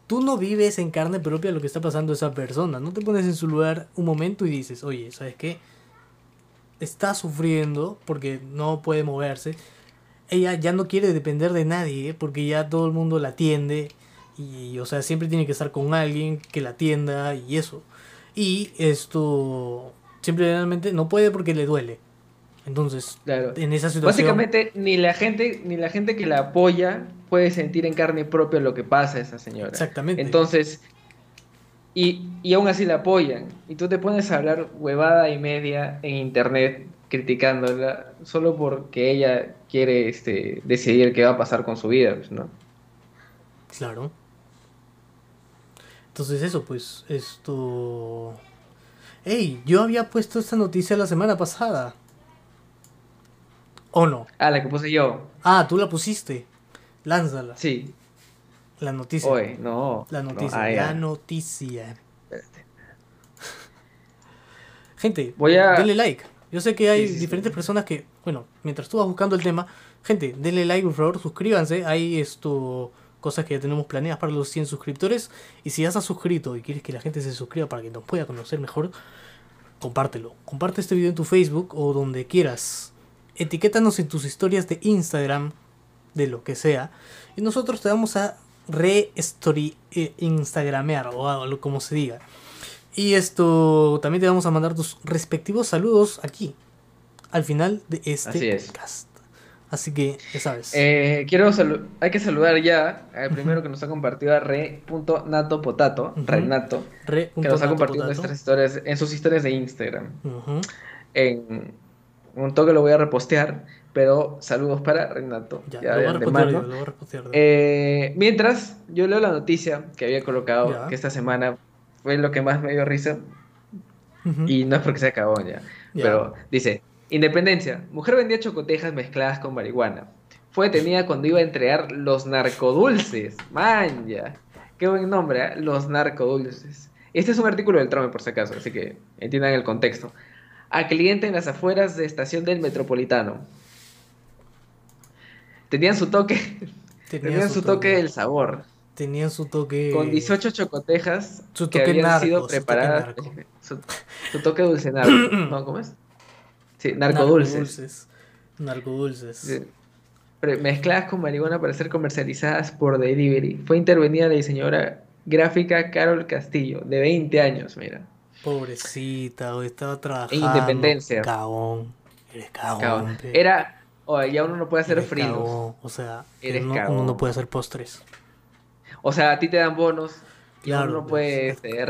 Tú no vives en carne propia lo que está pasando a esa persona. No te pones en su lugar un momento y dices, oye, ¿sabes qué? Está sufriendo porque no puede moverse. Ella ya no quiere depender de nadie porque ya todo el mundo la atiende. Y, o sea, siempre tiene que estar con alguien que la atienda y eso. Y esto simplemente no puede porque le duele. Entonces, en esa situación. Básicamente, ni la gente, ni la gente que la apoya puede sentir en carne propia lo que pasa a esa señora. Exactamente. Entonces, y, y aún así la apoyan. Y tú te pones a hablar huevada y media en internet criticándola solo porque ella quiere este, decidir qué va a pasar con su vida, pues, ¿no? Claro. Entonces eso, pues, esto... Hey, yo había puesto esta noticia la semana pasada. ¿O no? Ah, la que puse yo. Ah, tú la pusiste. Lánzala. Sí. La noticia. Hoy, no. La noticia. Ah, la noticia. Gente, Voy a... denle like. Yo sé que hay diferentes personas que, bueno, mientras tú vas buscando el tema, gente, denle like, por favor, suscríbanse. Hay esto cosas que ya tenemos planeadas para los 100 suscriptores. Y si ya estás suscrito y quieres que la gente se suscriba para que nos pueda conocer mejor, compártelo. Comparte este video en tu Facebook o donde quieras. Etiquétanos en tus historias de Instagram, de lo que sea. Y nosotros te vamos a re-story eh, instagramear o algo como se diga. Y esto también te vamos a mandar tus respectivos saludos aquí, al final de este podcast. Así que, ya sabes. Eh, quiero hay que saludar ya al primero que nos ha compartido a re.natopotato, Renato, que nos ha compartido nuestras historias, en sus historias de Instagram. En un toque lo voy a repostear, pero saludos para Renato. Ya, lo, voy a lo voy a repostear. Eh, mientras, yo leo la noticia que había colocado, que esta semana fue lo que más me dio risa. Y no es porque se acabó ya. Pero dice, Independencia. Mujer vendía chocotejas mezcladas con marihuana. Fue detenida cuando iba a entregar los narcodulces. Manja. Qué buen nombre, ¿eh? Los narcodulces. Este es un artículo del Trome, por si acaso, así que entiendan el contexto. A cliente en las afueras de estación del Metropolitano. Tenían su toque. Tenían, su, toque del sabor. Tenían su toque. Con 18 chocotejas su toque que habían sido preparadas. Su, su, toque dulce narco. ¿No? ¿Cómo es? Sí, narcodulces. Narcodulces. Mezcladas con marihuana para ser comercializadas por delivery. Fue intervenida la diseñadora gráfica Carol Castillo, de 20 años, mira. Pobrecita, hoy estaba trabajando. Independencia. Cagón. Eres cagón. Era. Oh, ya uno no puede hacer fritos. O sea, uno, no puede hacer postres. O sea, a ti te dan bonos. Claro, uno no puede este,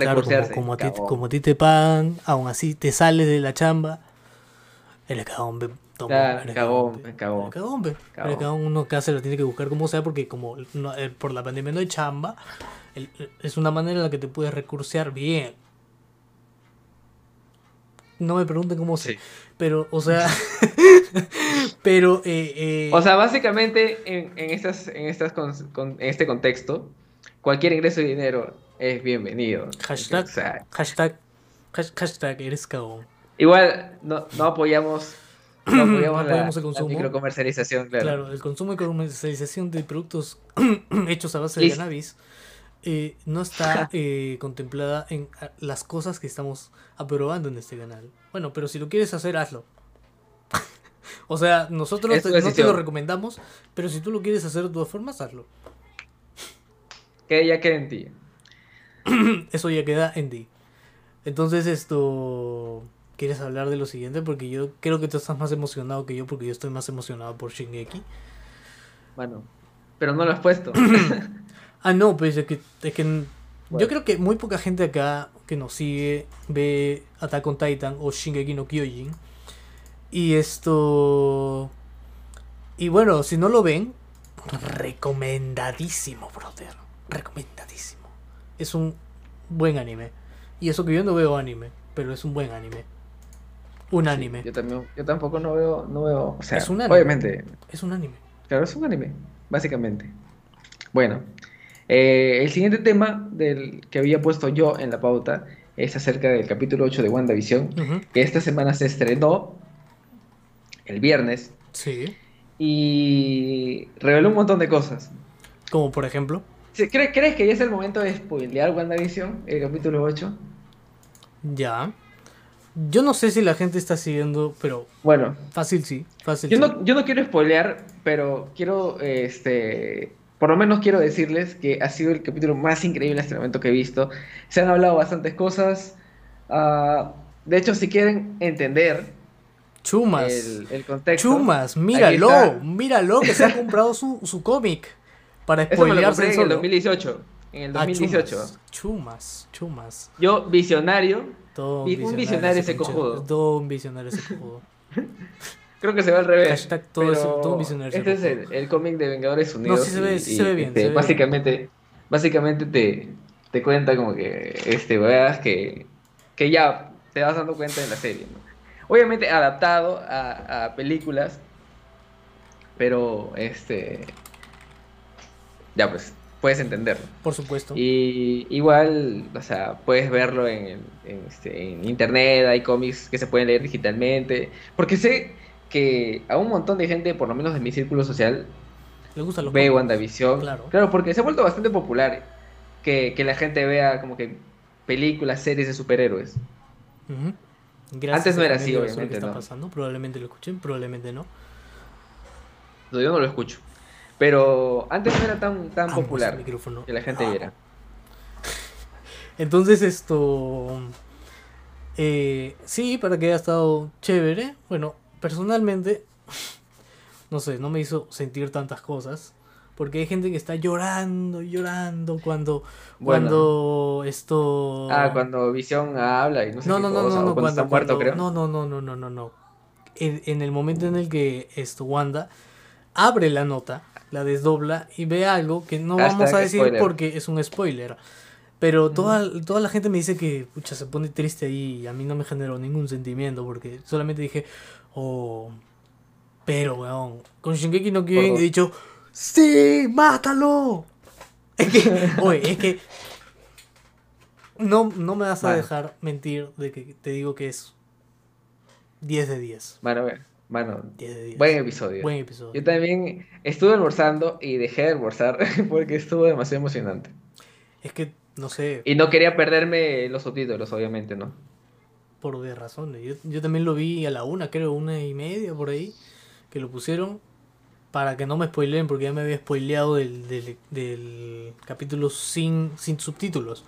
como, a ti, como, a ti, te pagan, aún así te sales de la chamba el el cagón, el cagón. El cagón, El cagón uno casi lo tiene que buscar como sea porque como eh, por la pandemia no hay chamba, es una manera en la que te puedes recursear bien. No me pregunten cómo sé. Pero, o sea. pero. Eh, eh, o sea, básicamente, en, en, estas, en, estas con, en este contexto, cualquier ingreso de dinero es bienvenido. Hashtag. hashtag, hashtag, eres cagón. Igual no, no apoyamos, no apoyamos, la, el consumo. microcomercialización, claro. Claro, el consumo y comercialización de productos hechos a base de cannabis eh, no está eh, contemplada en las cosas que estamos aprobando en este canal. Bueno, pero si lo quieres hacer, hazlo. o sea, nosotros no te lo recomendamos, pero si tú lo quieres hacer de todas formas, hazlo. Que ya queda en ti. Eso ya queda en ti. Entonces esto ¿Quieres hablar de lo siguiente? Porque yo creo que tú estás más emocionado que yo porque yo estoy más emocionado por Shingeki. Bueno, pero no lo has puesto. ah, no, pues es que, es que yo creo que muy poca gente acá que nos sigue ve Attack on Titan o Shingeki no Kyojin. Y esto... Y bueno, si no lo ven, recomendadísimo, brother. Recomendadísimo. Es un buen anime. Y eso que yo no veo anime, pero es un buen anime. Un anime. yo también, yo tampoco no veo, no veo, o sea, es un anime. obviamente. Es un anime. Claro, es un anime, básicamente. Bueno, eh, el siguiente tema del que había puesto yo en la pauta es acerca del capítulo 8 de WandaVision, que esta semana se estrenó el viernes. Sí. Y reveló un montón de cosas. Como por ejemplo. ¿Crees, ¿Crees que ya es el momento de spoilear WandaVision, el capítulo 8? Ya. Yo no sé si la gente está siguiendo, pero. Bueno. Fácil sí. Fácil yo, No, yo no quiero spoilear, pero quiero. este Por lo menos quiero decirles que ha sido el capítulo más increíble hasta el momento que he visto. Se han hablado bastantes cosas. Ah, de hecho, si quieren entender. Chumas. El, contexto. Chumas, míralo. Míralo que se ha comprado su, su cómic. Para spoilearse en el 2018. En el 2018. Ah, chumas, chumas. Yo, visionario un visionario, ese cojudo. Todo un visionario ese cojudo. Creo que se va al revés. Hashtag todo, un visionario Este es el, cómic de Vengadores Unidos. No, sí se ve, se ve bien. Este, básicamente, básicamente te, te cuenta como que este veas que, que ya te vas dando cuenta en la serie. Obviamente adaptado a, a películas, pero este. Ya pues, puedes entenderlo. Por supuesto. Y igual, o sea, puedes verlo en, este, en internet, hay cómics que se pueden leer digitalmente, porque sé que a un montón de gente, por lo menos en mi círculo social, Le gusta los ve WandaVision. Claro. claro, porque se ha vuelto bastante popular que, que la gente vea como que películas, series de superhéroes. Antes no era así, obviamente. está pasando. Probablemente lo escuchen, probablemente no. no. Yo no lo escucho. Pero antes no era tan, tan popular que la gente ah. viera. Entonces esto... Eh, sí, para que haya estado chévere. Bueno, personalmente, no sé, no me hizo sentir tantas cosas. Porque hay gente que está llorando, llorando cuando, cuando esto... Ah, cuando Visión habla y no sé no, no, no, no, no, cuando, está muerto, creo. No, no, no, no, no, no, no. En, en, el momento en el que esto, Wanda abre la nota, la desdobla y ve algo que no vamos a decir porque es un spoiler. Pero toda, toda la gente me dice que pucha, se pone triste ahí y a mí no me generó ningún sentimiento porque solamente dije, oh, pero weón, con Shinkeki no Kyojin he dicho, ¡Sí! ¡Mátalo! Es que, oye, es que. No, no me vas a dejar mentir de que te digo que es 10 de 10. Bueno, bueno, 10 de 10. Buen episodio. Buen episodio. Yo también estuve almorzando y dejé de almorzar porque estuvo demasiado emocionante. Es que, no sé. Y no quería perderme los subtítulos, obviamente, ¿no? Por obvias razones. Yo, yo también lo vi a la una, creo, una y media por ahí, que lo pusieron para que no me spoileen, porque ya me había spoileado del, del, capítulo sin, sin subtítulos.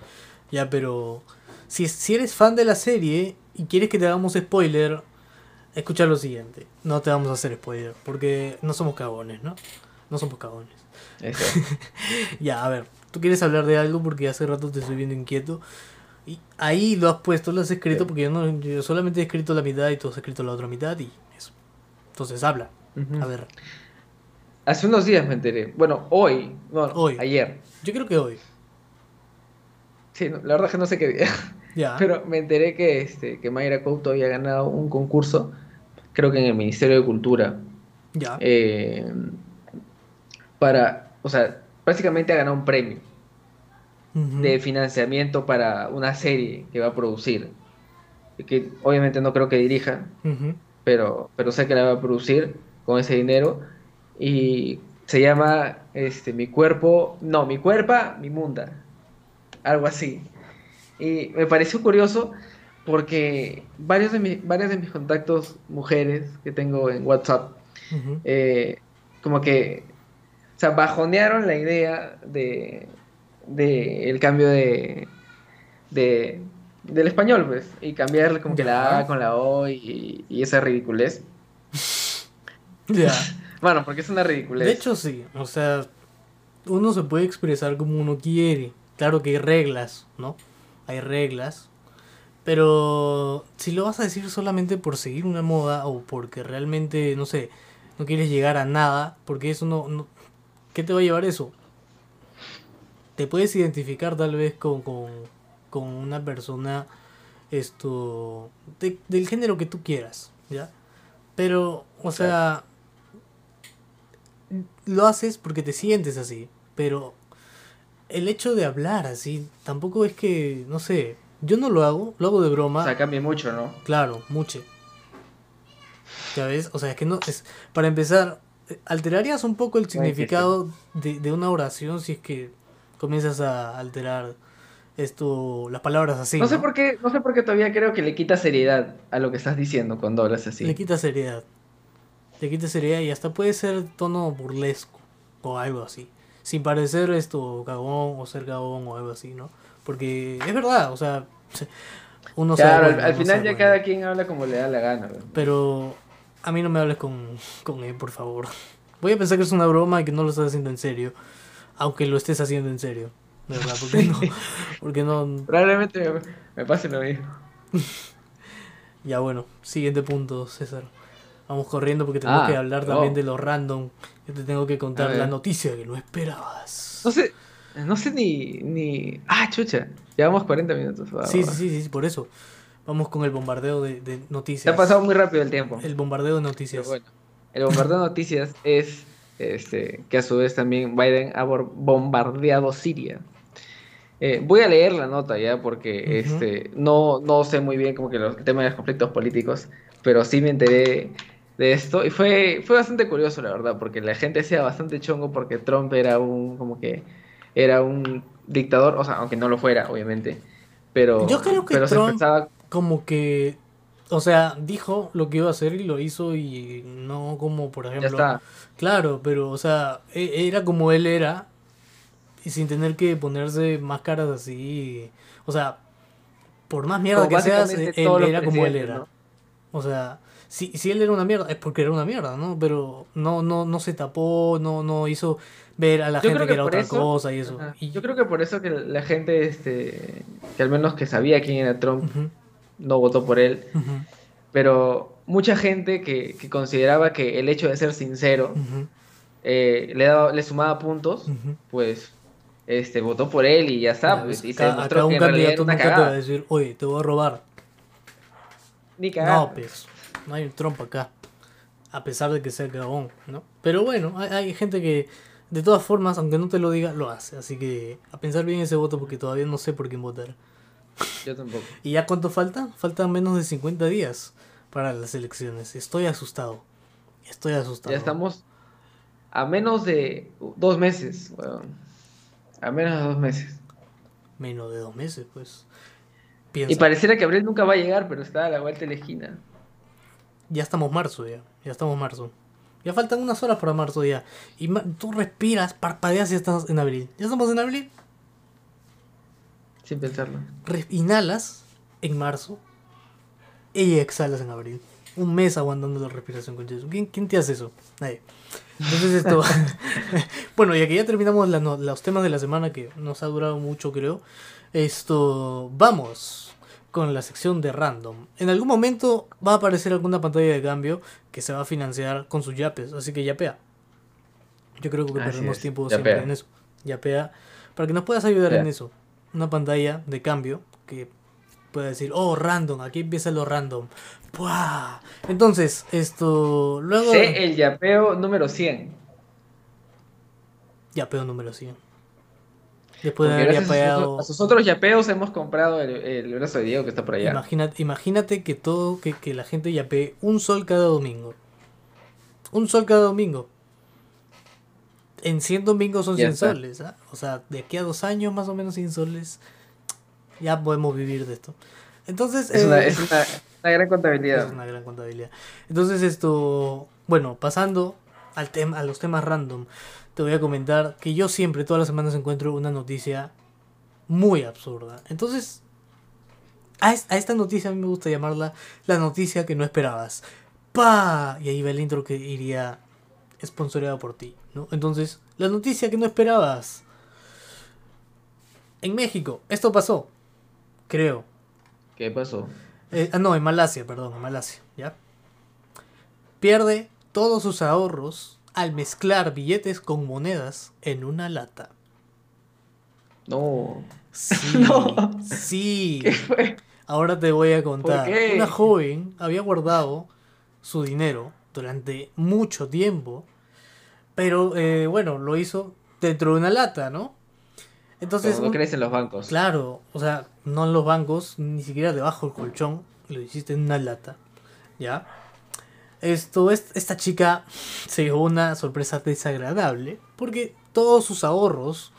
Ya, pero si, si eres fan de la serie y quieres que te hagamos spoiler, escucha lo siguiente. No te vamos a hacer spoiler, porque no somos cagones, ¿no? No somos cagones. ya, a ver, tú quieres hablar de algo porque hace rato te estoy viendo inquieto. Y ahí lo has puesto, lo has escrito, porque yo, no, yo solamente he escrito la mitad y tú has escrito la otra mitad y eso. Entonces habla. A ver. Hace unos días me enteré. Bueno, hoy. No, hoy. Ayer. Yo creo que hoy. Sí, la verdad es que no sé qué día. Pero me enteré que, este, que Mayra Couto había ganado un concurso, creo que en el Ministerio de Cultura. Ya. Eh, para, o sea, básicamente ha ganado un premio de financiamiento para una serie que va a producir. Que obviamente no creo que dirija, pero, pero sé que la va a producir con ese dinero y se llama este, Mi cuerpo, no, Mi cuerpa, mi munda, algo así. Y me pareció curioso porque varios de, mis, varios de mis contactos mujeres que tengo en WhatsApp, eh, como que, o sea, bajonearon la idea de, de el cambio de, de, del español, pues, y cambiarle como que la A con la O y, y esa ridiculez. Ya. Bueno, porque es una ridiculez. De hecho, sí. O sea, uno se puede expresar como uno quiere. Claro que hay reglas, ¿no? Hay reglas. Pero si lo vas a decir solamente por seguir una moda o porque realmente, no sé, no quieres llegar a nada, porque eso no... ¿Qué te va a llevar eso? Te puedes identificar tal vez con, con, una persona esto del género que tú quieras, ¿ya? Pero, o sea, lo haces porque te sientes así, pero el hecho de hablar así tampoco es que, no sé, yo no lo hago, lo hago de broma. O sea, cambia mucho, ¿no? Claro, mucho. ¿Ya ves? O sea, es que no, es, para empezar, alterarías un poco el significado de, de una oración si es que comienzas a alterar esto las palabras así. No, sé por qué, no sé por qué todavía creo que le quita seriedad a lo que estás diciendo cuando hablas así. Le quita seriedad te quita seriedad y hasta puede ser tono burlesco o algo así. Sin parecer esto cagón o ser cagón o algo así, ¿no? Porque es verdad, o sea, uno Claro, al, final ya cada quien habla como le da la gana. Pero a mí no me hables con, con él, por favor. Voy a pensar que es una broma y que no lo estás haciendo en serio. Aunque lo estés haciendo en serio. De verdad, porque no. Porque no... Probablemente me, me pase lo mismo. ya bueno, siguiente punto, César. Vamos corriendo porque tenemos que ah, hablar también de lo random. Yo te tengo que contar la noticia que no esperabas. No sé, no sé ni, ni... Ah, chucha. Llevamos 40 minutos. sí, sí, sí, sí, por eso. Vamos con el bombardeo de, noticias. Se ha pasado muy rápido el tiempo. El bombardeo de noticias. bueno, el bombardeo de noticias es este, que a su vez también Biden ha bombardeado Siria. Eh, voy a leer la nota ya porque este, no, no sé muy bien como que los, el tema de los conflictos políticos, pero sí me enteré de esto y fue, fue bastante curioso la verdad, porque la gente sea bastante chongo porque Trump era un como que era un dictador, o sea, aunque no lo fuera, obviamente, pero yo creo que Trump como que o sea, dijo lo que iba a hacer y lo hizo y no como, por ejemplo... Claro, pero, o sea, e, era como él era y sin tener que ponerse máscaras así. O sea, por más mierda que seas, él era como él era. O sea, si, si él era una mierda, es porque era una mierda, ¿no? Pero no, no, no se tapó, no, no hizo ver a la gente que, era otra cosa y eso. Y... Yo creo que por eso que la gente, este, que al menos que sabía quién era Trump, no votó por él. Pero mucha gente que, consideraba que el hecho de ser sincero eh, le, daba, le sumaba puntos, pues este, votó por él y ya está. Pues, y se demostró que en realidad era una cagada. te va a decir, oye, te voy a robar. Ni cagada. No, pues, no hay un trompo acá. A pesar de que sea cagón, ¿no? Pero bueno, hay, hay gente que, de todas formas, aunque no te lo diga, lo hace. Así que a pensar bien ese voto porque todavía no sé por quién votar. Yo tampoco. ¿Y ya cuánto falta? Faltan menos de 50 días para las elecciones. Estoy asustado. Estoy asustado. Ya estamos a menos de dos meses, A menos de dos meses. Menos de dos meses, pues. Y pareciera que abril nunca va a llegar, pero está a la vuelta de la esquina. Ya estamos marzo, ya. Ya estamos marzo. Ya faltan unas horas para marzo ya. Y tú respiras, parpadeas y estás en abril. ¿Ya estamos en abril? Sin pensarlo. inhalas en marzo y exhalas en abril. Un mes aguantando la respiración con Jesús. ¿Quién, ¿Quién, te hace eso? Nadie. Entonces esto... bueno, y aquí ya terminamos los temas de la semana que nos ha durado mucho creo. Esto... Vamos con la sección de random. En algún momento va a aparecer alguna pantalla de cambio que se va a financiar con sus yapes, así que yapea. Yo creo que perdemos tiempo siempre en eso. Yapea. Para que nos puedas ayudar en eso una pantalla de cambio que pueda decir, oh, random, aquí empieza lo random. Entonces, esto. Luego. Sé el yapeo número 100. Yapeo número 100. Después de haber yapeado. A sus, otros yapeos hemos comprado el, el, brazo de Diego que está por allá. Imagínate, imagínate que todo, que, que la gente yapee un sol cada domingo. Un sol cada domingo en 100 domingos son 100 soles. ¿ah? O sea, de aquí a dos años más o menos 100 soles ya podemos vivir de esto. Entonces... Es, una, eh, gran contabilidad. Es una gran contabilidad. Entonces esto, bueno, pasando al tema, a los temas random, te voy a comentar que yo siempre, todas las semanas encuentro una noticia muy absurda. Entonces, a, esta noticia a mí me gusta llamarla la noticia que no esperabas. ¡Pa! Y ahí va el intro que iría esponsoreado por ti. Entonces, la noticia que no esperabas. En México, esto pasó, creo. ¿Qué pasó? Eh, ah, no, en Malasia, perdón, en Malasia, ¿ya? Pierde todos sus ahorros al mezclar billetes con monedas en una lata. No. Sí, sí. ¿Qué fue? Ahora te voy a contar. Una joven había guardado su dinero durante mucho tiempo pero eh, bueno, lo hizo dentro de una lata, ¿no? Entonces. no crees en los bancos. Claro, o sea, no en los bancos, ni siquiera debajo del colchón, lo hiciste en una lata. ¿Ya? Esto, es, esta chica se llevó una sorpresa desagradable, porque todos sus ahorros,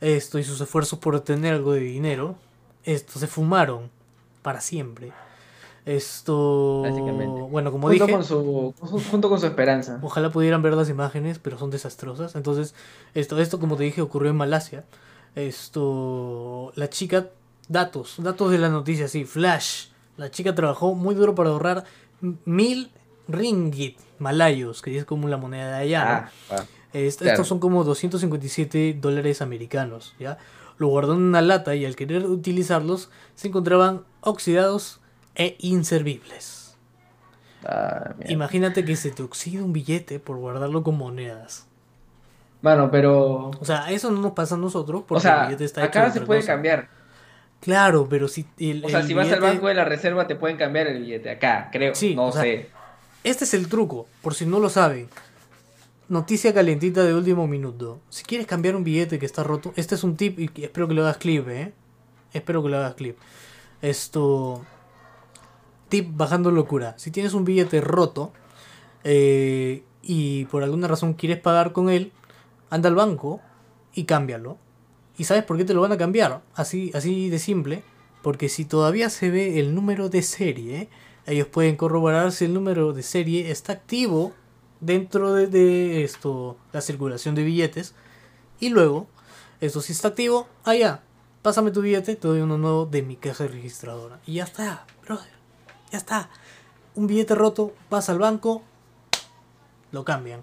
esto y sus esfuerzos por obtener algo de dinero, esto se fumaron para siempre. Esto. Bueno, como junto dije. Con su, junto con su esperanza. Ojalá pudieran ver las imágenes, pero son desastrosas. Entonces, esto, esto como te dije, ocurrió en Malasia. Esto. La chica. Datos, datos de la noticia, sí, flash. La chica trabajó muy duro para ahorrar mil ringgit malayos, que es como la moneda de allá. Ah, ah, estos son como 257 dólares americanos, ¿ya? Lo guardó en una lata y al querer utilizarlos se encontraban oxidados e inservibles. Ah, Imagínate que se te oxida un billete por guardarlo con monedas. Bueno, pero. O sea, eso no nos pasa a nosotros porque el billete está acá se puede cambiar. Claro, pero si. o sea, si vas al banco de la reserva te pueden cambiar el billete. Acá, creo. Sí, no sé. Este es el truco, por si no lo saben. noticia calientita de último minuto. Si quieres cambiar un billete que está roto, este es un tip y espero que lo hagas clip, ¿eh? Espero que lo hagas clip. Esto... Tip bajando locura. Si tienes un billete roto eh, y por alguna razón quieres pagar con él, anda al banco y cámbialo. ¿Y sabes por qué te lo van a cambiar? Así, así de simple. Porque si todavía se ve el número de serie, ellos pueden corroborar si el número de serie está activo dentro de, esto, la circulación de billetes. Y luego, esto si está activo, allá, pásame tu billete, te doy uno nuevo de mi caja registradora. Y ya está, brother, ya está. Un billete roto, vas al banco, lo cambian.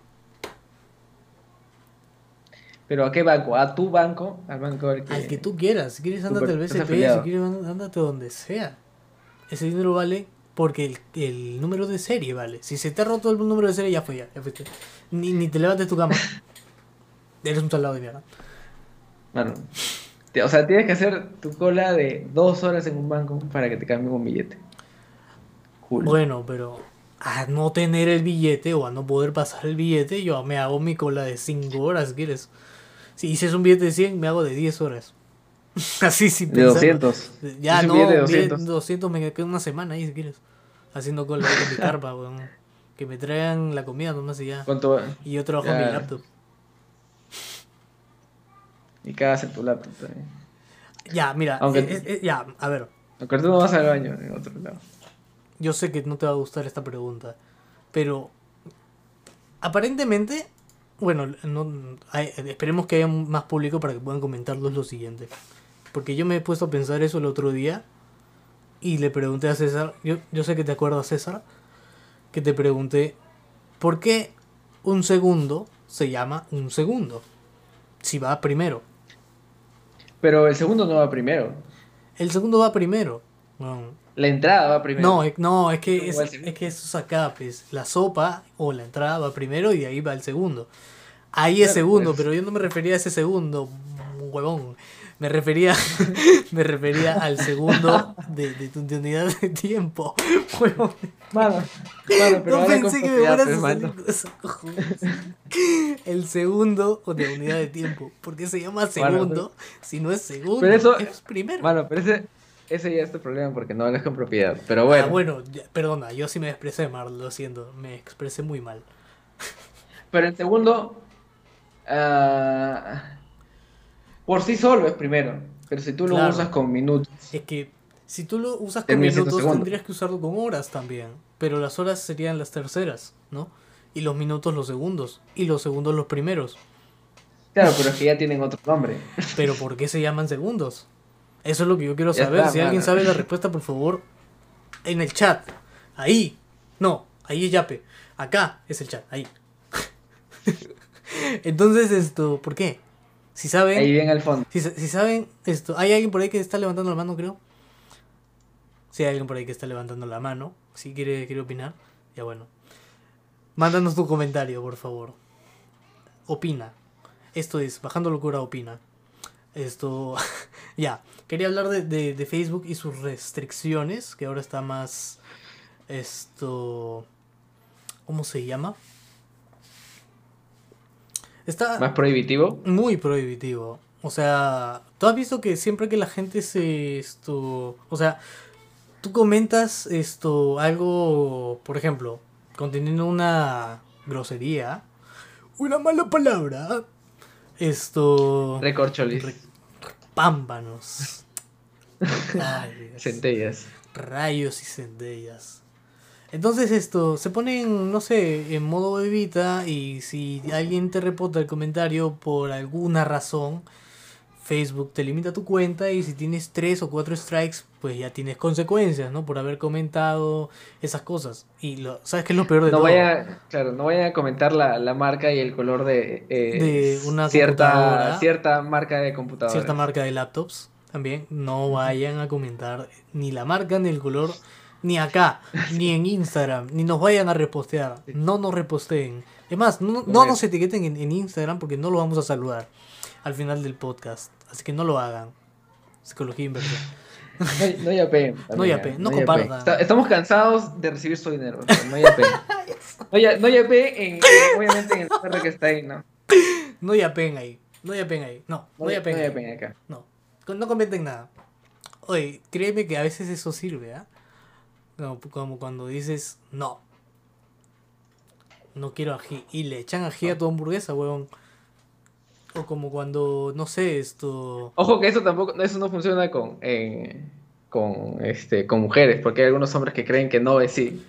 ¿Pero a qué banco? ¿A tu banco? Al banco al que, al que tú quieras. Si quieres, andate al BCP, si quieres, andate donde sea. Ese dinero vale porque el, número de serie vale. Si se te ha roto el número de serie, ya fue ya. Ni, ni te levantes tu cama. Eres un salado de mierda. Bueno, o sea, tienes que hacer tu cola de dos horas en un banco para que te cambien un billete. Bueno, pero a no tener el billete o a no poder pasar el billete, yo me hago mi cola de 5 horas, ¿quieres? Si dices un billete de 100, me hago de 10 horas. Así sin De 200. Ya no, de 200. 200 me quedo una semana ahí si quieres. Haciendo cola con mi carpa, weón. Que me traigan la comida nomás y ya. ¿Cuánto Y yo trabajo en mi laptop. Y cagas en tu laptop también. Ya, mira. Aunque, eh, eh, eh, ya, a ver. Aunque tú no vas al baño en otro lado. Yo sé que no te va a gustar esta pregunta. Pero. Aparentemente. Bueno, no, esperemos que haya más público para que puedan comentarlos lo siguiente. Porque yo me he puesto a pensar eso el otro día y le pregunté a César, yo, yo sé que te acuerdas César, que te pregunté, ¿por qué un segundo se llama un segundo? Si va primero. Pero el segundo no va primero. El segundo va primero. La entrada va primero. No, no es que es, es, que eso es acá, pues. La sopa o la entrada va primero y de ahí va el segundo. Ahí es segundo, pues. pero yo no me refería a ese segundo, huevón. Me refería, me refería al segundo de, de, de unidad de tiempo. Bueno, mano, pero no pensé que me fueras a salir El segundo de unidad de tiempo. Porque se llama segundo. si no es segundo, eso, es primero. Bueno, pero ese, ese ya es tu problema porque no hablas con propiedad. Pero bueno. Ah, bueno, perdona, yo sí me expresé mal, lo siento. Me expresé muy mal. Pero el segundo. Uh, por sí solo es primero. Pero si tú lo usas con minutos. Es que si tú lo usas con minutos, tendrías que usarlo con horas también. Pero las horas serían las terceras, ¿no? Y los minutos los segundos. Y los segundos los primeros. Claro, pero es que ya tienen otro nombre. Pero ¿por qué se llaman segundos? Eso es lo que yo quiero saber. si alguien sabe la respuesta, por favor, en el chat. Ahí. No, ahí es Yape. Acá es el chat, ahí. Entonces, esto, ¿por qué? Si saben. Ahí bien al fondo. Si, saben esto. Hay alguien por ahí que está levantando la mano, creo. Si hay alguien por ahí que está levantando la mano. Si quiere, quiere opinar. Ya bueno. Mándanos tu comentario, por favor. Opina. Esto es Bajando Locura Opina. Esto. ya. Quería hablar de, de Facebook y sus restricciones. Que ahora está más. Esto. ¿Cómo se llama? Está ¿Más prohibitivo? Muy prohibitivo. O sea, tú has visto que siempre que la gente se esto, o sea, tú comentas esto algo, por ejemplo, conteniendo una grosería, una mala palabra, esto recorcholis, pámpanos, centellas, rayos y centellas. Entonces esto, se ponen, no sé, en modo bebita y si alguien te repota el comentario por alguna razón, Facebook te limita tu cuenta y si tienes tres o cuatro strikes, pues ya tienes consecuencias, ¿no? Por haber comentado esas cosas. Y lo, ¿sabes qué es lo peor de no todo? Vaya, claro, no vaya a comentar la, la marca y el color de, eh, de una cierta, cierta marca de computadora. Cierta marca de laptops también. No vayan a comentar ni la marca ni el color ni acá, ni en Instagram, ni nos vayan a repostear. No nos reposteen. Es más, no, nos etiqueten en, Instagram porque no lo vamos a saludar al final del podcast. Así que no lo hagan. Psicología inversa. No, hay AP. No hay AP, no, comparta. estamos cansados de recibir su dinero. No AP. No hay, no en, obviamente en el PR que está ahí, ¿no? No hay AP ahí. No AP ahí. No, no, hay AP. No AP acá. No. No comenten nada. Oye, créeme que a veces eso sirve, ¿ah? Como, cuando dices no. No quiero ají. Y le echan ají a tu hamburguesa, weón. O como cuando, no sé, esto. Ojo que eso tampoco, eso no funciona con, eh, con, este, con mujeres, porque hay algunos hombres que creen que no es sí.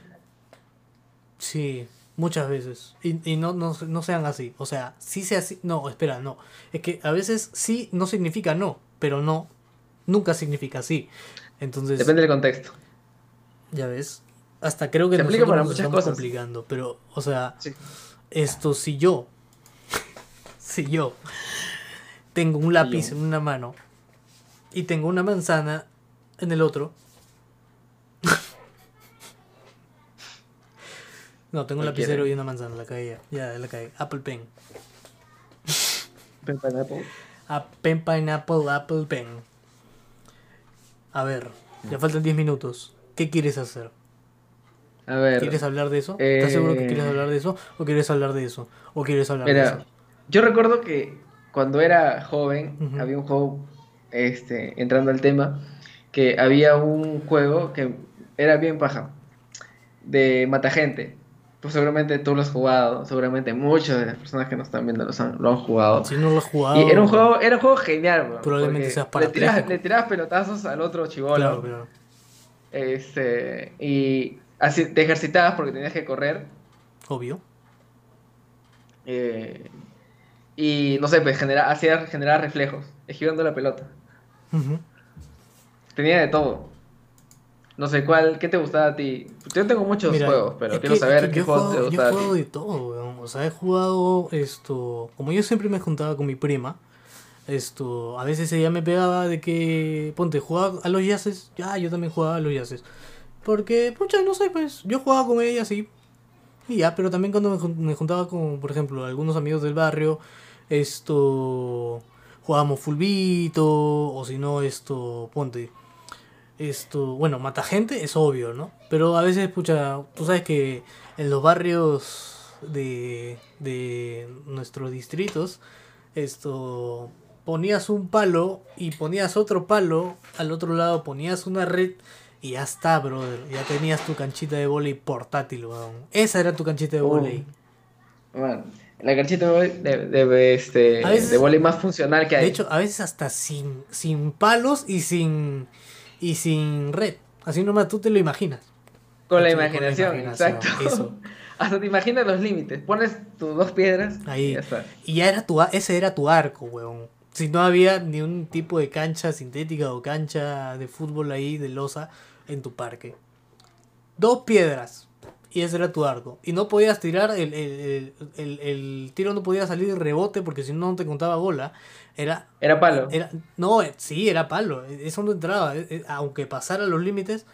Sí, muchas veces. Y, y no, no, no, sean así. O sea, sí sea así. No, espera, no. Es que a veces sí no significa no, pero no nunca significa sí. Entonces. Depende del contexto. Ya ves. Hasta creo que Se nosotros nos estamos complicando. Pero, o sea, esto si yo si yo tengo un lápiz en una mano y tengo una manzana en el otro. no, tengo un lapicero y una manzana, la caí ya, la caí. Apple Pen. Pen Pineapple. A pen Pineapple, Apple Pen. A ver, ya faltan 10 minutos. ¿Qué quieres hacer? A ver. ¿Quieres hablar de eso? ¿Estás seguro que quieres hablar de eso? ¿O quieres hablar de eso? ¿O quieres hablar de eso? Yo recuerdo que cuando era joven, había un juego, este, entrando al tema, que había un juego que era bien paja, de mata gente. Pues seguramente tú lo has jugado, seguramente muchas de las personas que nos están viendo lo han, lo han jugado. Si no lo has jugado. Y era un juego, era un juego genial, bro, Probablemente seas para le tirabas, le tirabas pelotazos al otro chivolo. Claro, claro. Este, y así te ejercitabas porque tenías que correr. Obvio. Eh, y no sé, pues genera, hacía generar reflejos, esquivando la pelota. Tenía de todo. No sé, ¿cuál, ¿qué te gustaba a ti? Yo tengo muchos juegos, pero quiero saber qué juegos te gustaba Yo he jugado de todo, O sea, he jugado esto. Como yo siempre me juntaba con mi prima, esto. A veces ella me pegaba de que. Ponte, jugaba a los yaces. Ya, yo también jugaba a los yaces. Porque, pucha, no sé, pues. Yo jugaba con ella, sí. Y ya, pero también cuando me juntaba con, por ejemplo, algunos amigos del barrio esto jugábamos fulbito o si no esto ponte esto bueno mata gente es obvio no pero a veces pucha tú sabes que en los barrios de, de nuestros distritos esto ponías un palo y ponías otro palo al otro lado ponías una red y ya está brother ya tenías tu canchita de volei portátil weón. esa era tu canchita de volei bueno la canchita de, de, este, de más funcional que hay. De hecho, a veces hasta sin, sin palos y sin, y sin red. Así nomás tú te lo imaginas. Con la, imaginación, exacto. hasta te imaginas los límites. Pones tus dos piedras Ahí. y ya está. Y ya era tu, ese era tu arco, weón. Si no había ni un tipo de cancha sintética o cancha de fútbol ahí de losa en tu parque. Dos piedras y ese era tu arco. Y no podías tirar, el, el, el, el tiro no podía salir de rebote porque si no, no te contaba bola. Era, era palo. Era, no, eh, sí, era palo. Eso no entraba. Aunque pasara los límites,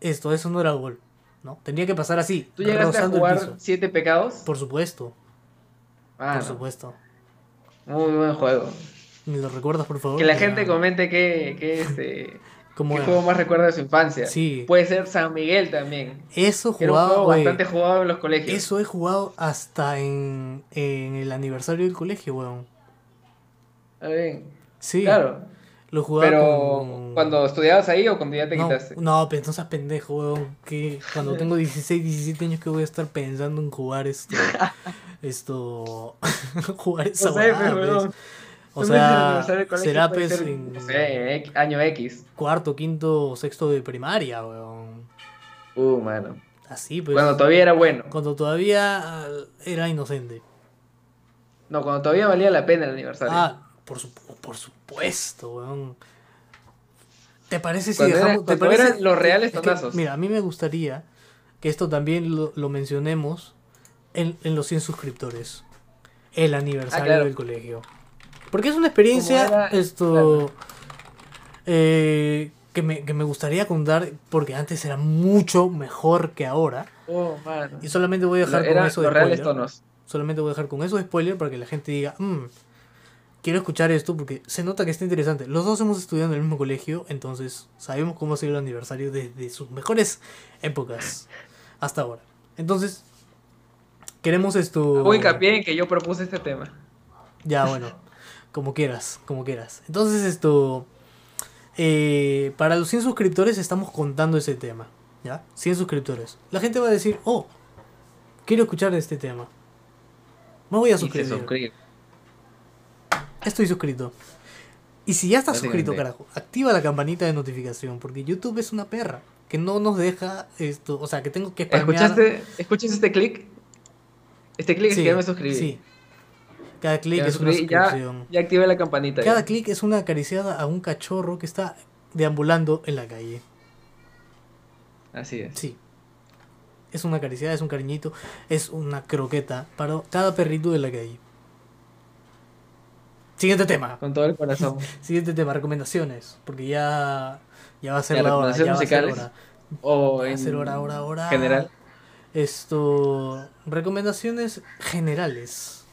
esto, eso no era gol. ¿no? Tenía que pasar así. ¿Tú llegaste a jugar Siete Pecados? Por supuesto. Ah, por supuesto. Muy buen juego. ¿Me lo recuerdas, por favor? Que la gente comente que, que este ¿Qué juego más recuerda de su infancia? Sí. Puede ser San Miguel también. Eso jugado. bastante jugado en los colegios. Eso he jugado hasta en, en el aniversario del colegio, weón. Está bien. Sí. Claro. Lo jugaba Pero, ¿cuando estudiabas ahí o cuando ya te quitaste? No, pero no seas pendejo, weón. Que cuando tengo 16, 17 años que voy a estar pensando en jugar esto. esto. jugar esa no sé, o sea, será pues en, no sé, año X. Cuarto, quinto, sexto de primaria, weón. Uh, mano. Así, pues. Cuando todavía era bueno. Cuando todavía ah, era inocente. No, cuando todavía valía la pena el aniversario. Ah, por, por supuesto, weón. ¿Te parece si dejamos. ¿te parece, eran los reales tonazos? Mira, a mí me gustaría que esto también lo, mencionemos en, en, los 100 suscriptores. El aniversario ah, del colegio. Porque es una experiencia esto eh, que, me, que, me, gustaría contar porque antes era mucho mejor que ahora. Oh, y solamente voy a dejar con eso de spoiler. Solamente voy a dejar con eso de spoiler para que la gente diga, mm, quiero escuchar esto porque se nota que está interesante. Los dos hemos estudiado en el mismo colegio, entonces sabemos cómo ha sido el aniversario desde sus mejores épocas hasta ahora. Entonces, queremos esto. Muy hincapié en que yo propuse este tema. Ya, bueno, como quieras, como quieras. Entonces, esto. Eh, para los 100 suscriptores estamos contando ese tema. ¿Ya? 100 suscriptores. La gente va a decir, oh, quiero escuchar este tema. Me voy a suscribir. Estoy suscrito. Y si ya estás suscrito, carajo, activa la campanita de notificación, porque YouTube es una perra que no nos deja esto, o sea, que tengo que ¿Escuchaste, ¿Escuchas este clic? Este clic es que me suscribí. Sí. Cada clic es una suscripción. Ya, activé la campanita. Cada clic es una acariciada a un cachorro que está deambulando en la calle. Así es. Sí. Es una acariciada, es un cariñito, es una croqueta para cada perrito de la calle. Siguiente tema. Con todo el corazón. Siguiente tema, recomendaciones. Porque ya, ya va a ser la hora. Ya va a ser hora. O va a ser hora, hora, hora. General. Esto. Recomendaciones generales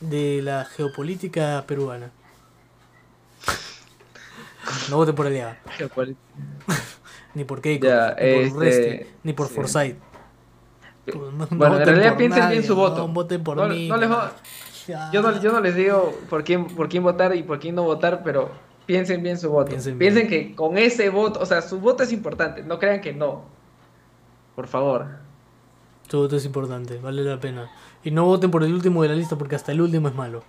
de la geopolítica peruana. No vote por Aliaga. ni por Keiko, ni por este, ni por Forsyth. bueno, en realidad piensen bien su voto. No voten por mí. No les yo no, yo no les digo por quién, por quién votar y por quién no votar, pero piensen bien su voto. Piensen, que con ese voto, o sea, su voto es importante, no crean que no. Por favor. Su voto es importante, vale la pena. Y no voten por el último de la lista porque hasta el último es malo.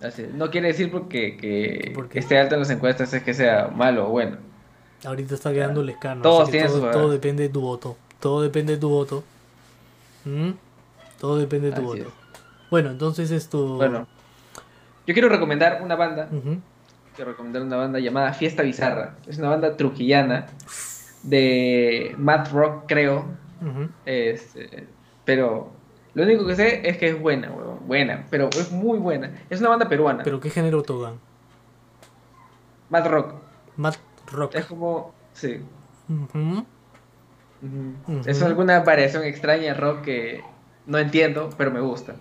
Así, no quiere decir porque que esté alto en las encuestas es que sea malo o bueno. Ahorita está quedando el escano. Todo, todo depende de tu voto. Todo depende de tu voto. ¿Mm? Todo depende de tu voto. Bueno, entonces esto. Bueno, yo quiero recomendar una banda. Quiero recomendar una banda llamada Fiesta Bizarra. Es una banda trujillana de Math Rock, creo. Este, pero lo único que sé es que es buena, Buena, pero es muy buena. Es una banda peruana. ¿Pero qué género tocan? Math Rock. Math Rock. Es como. Sí. Es alguna variación extraña de rock que no entiendo, pero me gusta.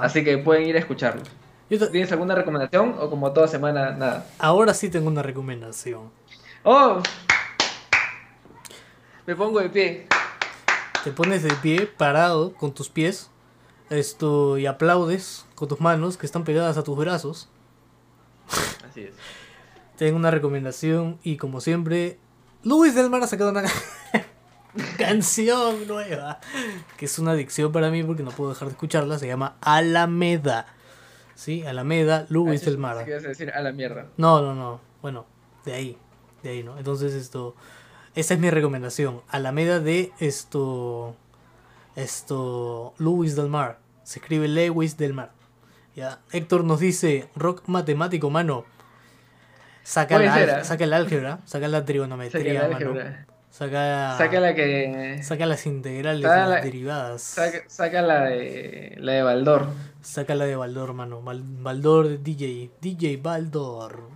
Así que pueden ir a escucharlo. ¿Tienes alguna recomendación o como toda semana nada? Ahora sí tengo una recomendación. ¡Oh! Me pongo de pie. Te pones de pie, parado, con tus pies, esto, y aplaudes con tus manos que están pegadas a tus brazos. Así es. Tengo una recomendación y como siempre, Luis del Mar ha sacado una... canción nueva, que es una adicción para mí porque no puedo dejar de escucharla, se llama Alameda. ¿Sí? Alameda, Luis del Mar. ¿Qué decir? A la mierda. No, no, no. Bueno, de ahí. De ahí, ¿no? Entonces esto... Esa es mi recomendación. Alameda de esto... Esto... Luis del Mar. Se escribe Lewis del Mar. Ya. Héctor nos dice, rock matemático, mano. Saca, la, saca el álgebra, saca la trigonometría, mano. Saca, saca la que. Saca las integrales las derivadas. Saca, la de. La de Baldor. Saca la de Baldor, mano. Baldor DJ. DJ Baldor.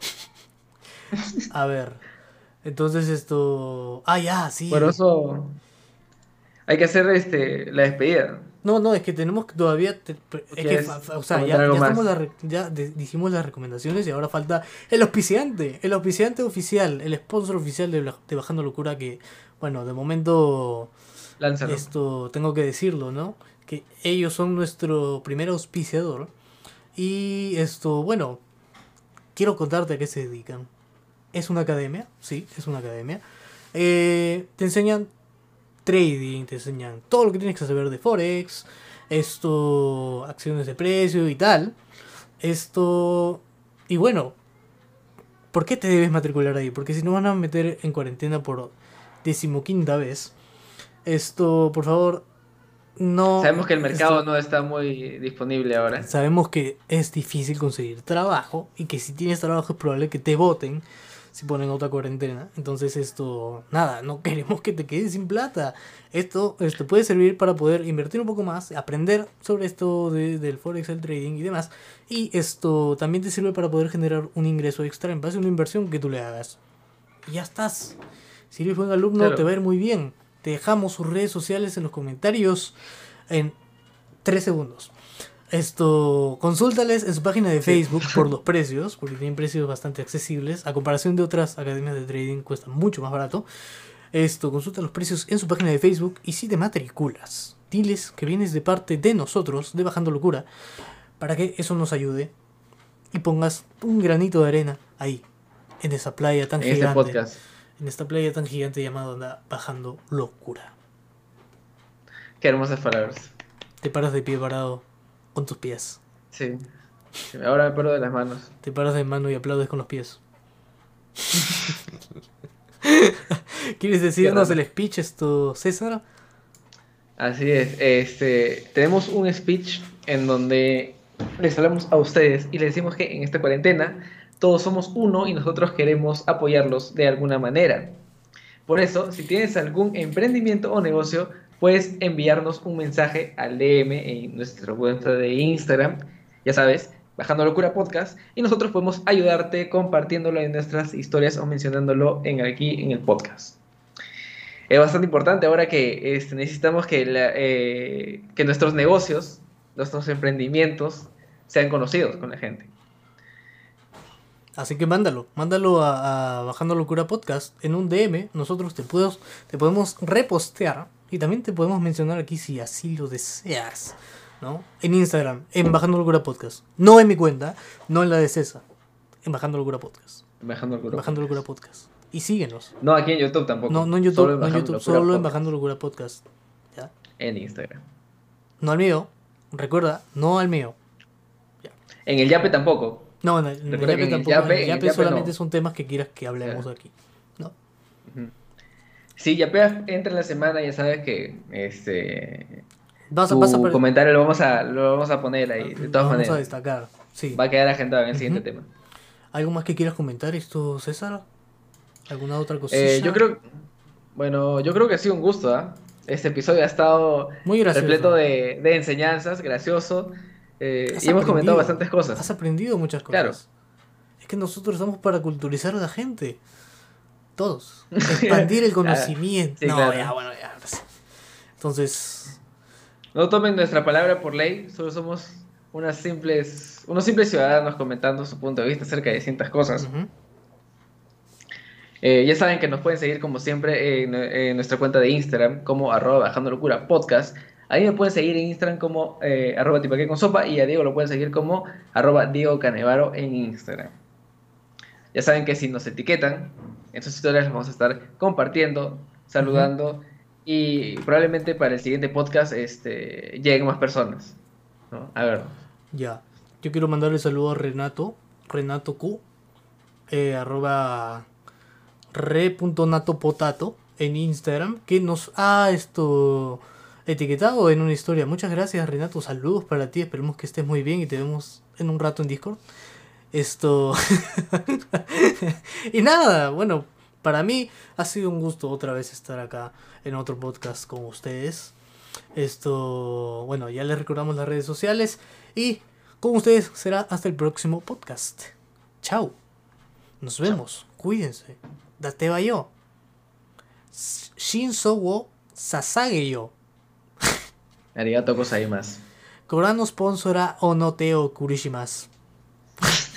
A ver. Entonces esto. Ah, ya, sí. Por eso. Hay que hacer este la despedida. No, no, es que tenemos todavía. es que, o sea, ya, ya, dijimos las recomendaciones y ahora falta el auspiciante. El auspiciante oficial, el sponsor oficial de, de Bajando Locura. Que, bueno, de momento. Lánzalo. Esto tengo que decirlo, ¿no? Que ellos son nuestro primer auspiciador. Y esto, bueno, quiero contarte a qué se dedican. Es una academia, sí, es una academia. Eh, te enseñan trading, te enseñan todo lo que tienes que saber de Forex, esto, acciones de precio y tal. Esto, y bueno, ¿por qué te debes matricular ahí? Porque si no van a meter en cuarentena por decimoquinta vez, esto, por favor, no. Sabemos que el mercado no está muy disponible ahora. Sabemos que es difícil conseguir trabajo y que si tienes trabajo es probable que te voten si ponen otra cuarentena. Entonces esto, nada, no queremos que te quedes sin plata. Esto, esto puede servir para poder invertir un poco más, aprender sobre esto de, del forex, el trading y demás. Y esto también te sirve para poder generar un ingreso extra en base a una inversión que tú le hagas. Y ya estás. Si eres buen alumno, te va a ir muy bien. Te dejamos sus redes sociales en los comentarios en 3 segundos. Esto, consúltales en su página de Facebook por los precios, porque tienen precios bastante accesibles. A comparación de otras academias de trading, cuesta mucho más barato. Esto, consulta los precios en su página de Facebook y si te matriculas, diles que vienes de parte de nosotros, de Bajando Locura, para que eso nos ayude y pongas un granito de arena ahí, en esa playa tan este gigante. En esta playa tan gigante llamada Bajando Locura. Qué hermosas palabras. Te paras de pie parado con tus pies. Sí. Ahora me paro de las manos. Te paras de mano y aplaudes con los pies. ¿Quieres decirnos el speech esto, César? Así es. Este, tenemos un speech en donde les hablamos a ustedes y les decimos que en esta cuarentena todos somos uno y nosotros queremos apoyarlos de alguna manera. Por eso, si tienes algún emprendimiento o negocio, puedes enviarnos un mensaje al DM en nuestra cuenta de Instagram, ya sabes, Bajando Locura Podcast, y nosotros podemos ayudarte compartiéndolo en nuestras historias o mencionándolo en aquí en el podcast. Es bastante importante ahora que este, necesitamos que, eh, que nuestros negocios, nuestros emprendimientos sean conocidos con la gente. Así que mándalo, mándalo a, Bajando Locura Podcast en un DM. Nosotros te, te podemos repostear y también te podemos mencionar aquí si así lo deseas. ¿no? En Instagram, en Bajando Locura Podcast. No en mi cuenta, no en la de César. En Bajando Locura Podcast. Bajando Locura, Bajando Locura Podcast. Y síguenos. No, aquí en YouTube tampoco. No, no en YouTube, solo en, no YouTube, solo en Bajando Locura Podcast. ¿Ya? En Instagram. No al mío. Recuerda, no al mío. En el Yape tampoco. No, en el, Yape tampoco. en el Yape, solamente son temas que quieras que hablemos aquí. ¿no? Sí, Yape entra en la semana, ya sabes que este vas a, tu comentario lo vamos a lo vamos a poner ahí de todas maneras. Vamos a destacar. Sí. Va a quedar agendado en el siguiente tema. ¿Algo más que quieras comentar esto, César? ¿Alguna otra? Eh, yo creo bueno, yo creo que ha sido un gusto, ¿ah? Este episodio ha estado Muy repleto de, de enseñanzas, gracioso. Eh, y hemos comentado bastantes cosas. Has aprendido muchas cosas. Claro. Es que nosotros estamos para culturizar a la gente. Todos. Expandir el conocimiento. no, ya, bueno, ya. Entonces. No tomen nuestra palabra por ley, solo somos unas simples, unos simples ciudadanos comentando su punto de vista acerca de ciertas cosas. Eh, ya saben que nos pueden seguir como siempre en, nuestra cuenta de Instagram como arroba bajando locura podcast a mí me pueden seguir en Instagram como eh, arroba tipaque con sopa y a Diego lo pueden seguir como arroba Diego Canevaro en Instagram. Ya saben que si nos etiquetan, en sus historias los vamos a estar compartiendo, saludando y probablemente para el siguiente podcast este, lleguen más personas. A ver. Ya. Yo quiero mandarle saludo a Renato, Renato Q, eh, arroba re.natopotato en Instagram, que nos ha esto etiquetado en una historia. Muchas gracias, Renato. Saludos para ti. Esperemos que estés muy bien y te vemos en un rato en Discord. Esto. y nada, bueno, para mí ha sido un gusto otra vez estar acá en otro podcast con ustedes. Esto, bueno, ya les recordamos las redes sociales y con ustedes será hasta el próximo podcast. Chao. Nos vemos. Cuídense. Date yo. Shinso wo Sasage yo. Arigato más. Corano sponsora o no te o kurishimasu.